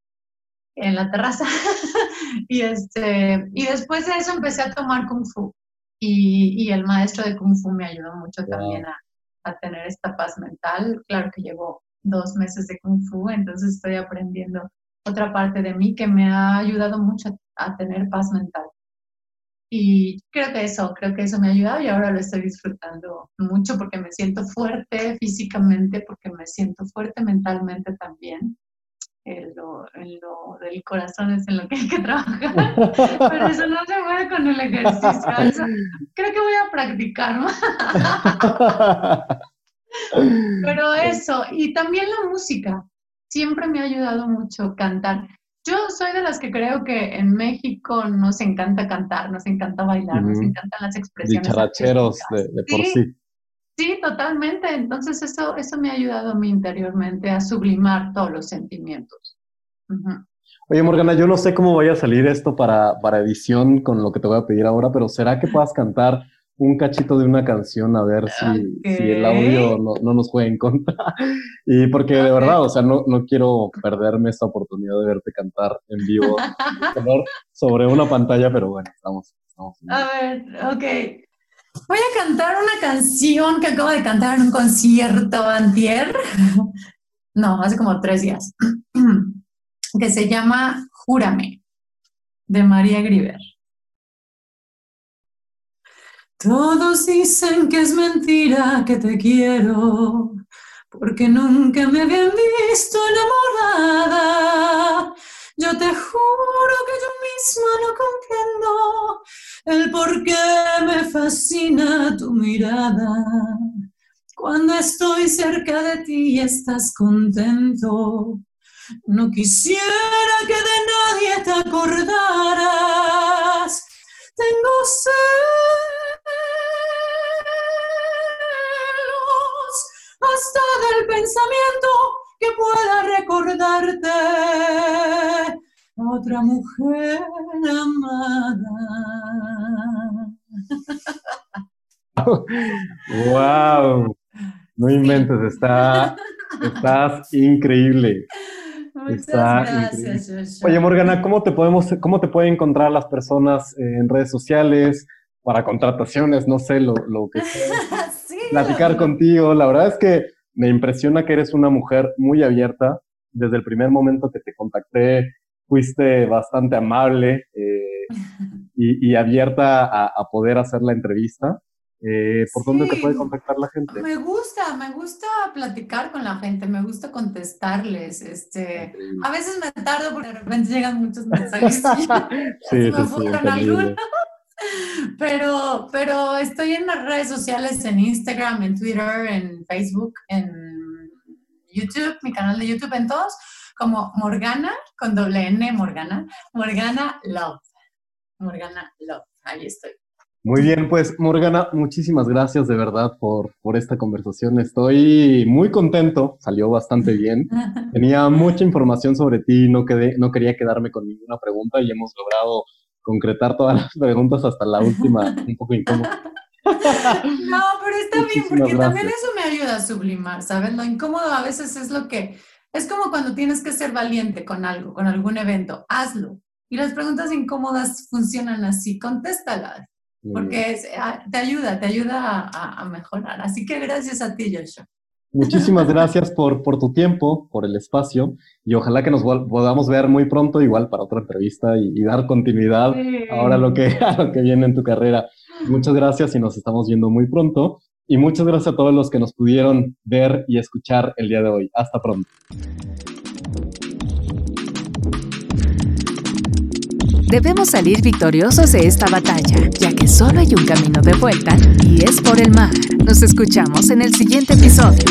en la terraza. y, este, y después de eso empecé a tomar kung fu. Y, y el maestro de kung fu me ayudó mucho también a, a tener esta paz mental. Claro que llevo dos meses de kung fu, entonces estoy aprendiendo otra parte de mí que me ha ayudado mucho a tener paz mental. Y creo que eso, creo que eso me ha ayudado y ahora lo estoy disfrutando mucho porque me siento fuerte físicamente, porque me siento fuerte mentalmente también. En lo, en lo del corazón es en lo que hay que trabajar, pero eso no se puede con el ejercicio. creo que voy a practicar más. Pero eso, y también la música, siempre me ha ayudado mucho cantar. Yo soy de las que creo que en México nos encanta cantar, nos encanta bailar, nos encantan las expresiones. Dicharacheros de, de, por sí, sí. totalmente. Entonces eso, eso me ha ayudado a mí interiormente a sublimar todos los sentimientos. Oye, Morgana, yo no sé cómo vaya a salir esto para, para edición con lo que te voy a pedir ahora, pero ¿será que puedas cantar un cachito de una canción a ver si, si el audio no, no, nos juega en contra. y porque de verdad, o sea, no, no quiero perderme esta oportunidad de verte cantar en vivo sobre una pantalla, pero bueno, estamos. estamos a ver, ok. Voy a cantar una canción que acabo de cantar en un concierto antier. No, hace como tres días. que se llama Júrame, de María Griver. Todos dicen que es mentira que te quiero, porque nunca me habían visto enamorada. Yo te juro que yo misma no comprendo el por qué me fascina tu mirada. Cuando estoy cerca de ti y estás contento, no quisiera que de nadie te acordaras. Tengo sed del pensamiento que pueda recordarte otra mujer amada. ¡Wow! No inventes, está, estás increíble. Muchas gracias, Oye, Morgana, ¿cómo te podemos, cómo te pueden encontrar las personas en redes sociales para contrataciones? No sé, lo, lo que platicar contigo. La verdad es que me impresiona que eres una mujer muy abierta. Desde el primer momento que te contacté, fuiste bastante amable eh, y, abierta a, poder hacer la entrevista. Eh, ¿Por dónde te puede contactar la gente? Me gusta, me gusta platicar con la gente, me gusta contestarles. Este, a veces me tardo porque de repente llegan muchos mensajes. sí, sí, sí, pero, pero estoy en las redes sociales, en Instagram, en Twitter, en Facebook, en YouTube, mi canal de YouTube, en todos, como Morgana, con doble N, Morgana, Morgana Love. Morgana Love, ahí estoy. Muy bien, pues Morgana, muchísimas gracias de verdad por, por esta conversación. Estoy muy contento, salió bastante bien. Tenía mucha información sobre ti, no, quedé, no quería quedarme con ninguna pregunta y hemos logrado concretar todas las preguntas hasta la última, un poco incómoda. No, pero está bien, porque también eso me ayuda a sublimar, ¿sabes? Lo incómodo a veces es lo que, es como cuando tienes que ser valiente con algo, con algún evento, hazlo. Y las preguntas incómodas funcionan así, contéstalas, porque ah, te ayuda, te ayuda a, a mejorar. Así que gracias a ti, Joshua. Muchísimas gracias por, por tu tiempo, por el espacio y ojalá que nos podamos ver muy pronto igual para otra entrevista y, dar continuidad ahora a lo, que, a lo que viene en tu carrera. Muchas gracias y nos estamos viendo muy pronto. Y muchas gracias a todos los que nos pudieron ver y escuchar el día de hoy. Hasta pronto. Debemos salir victoriosos de esta batalla, ya que solo hay un camino de vuelta y es por el mar. Nos escuchamos en el siguiente episodio.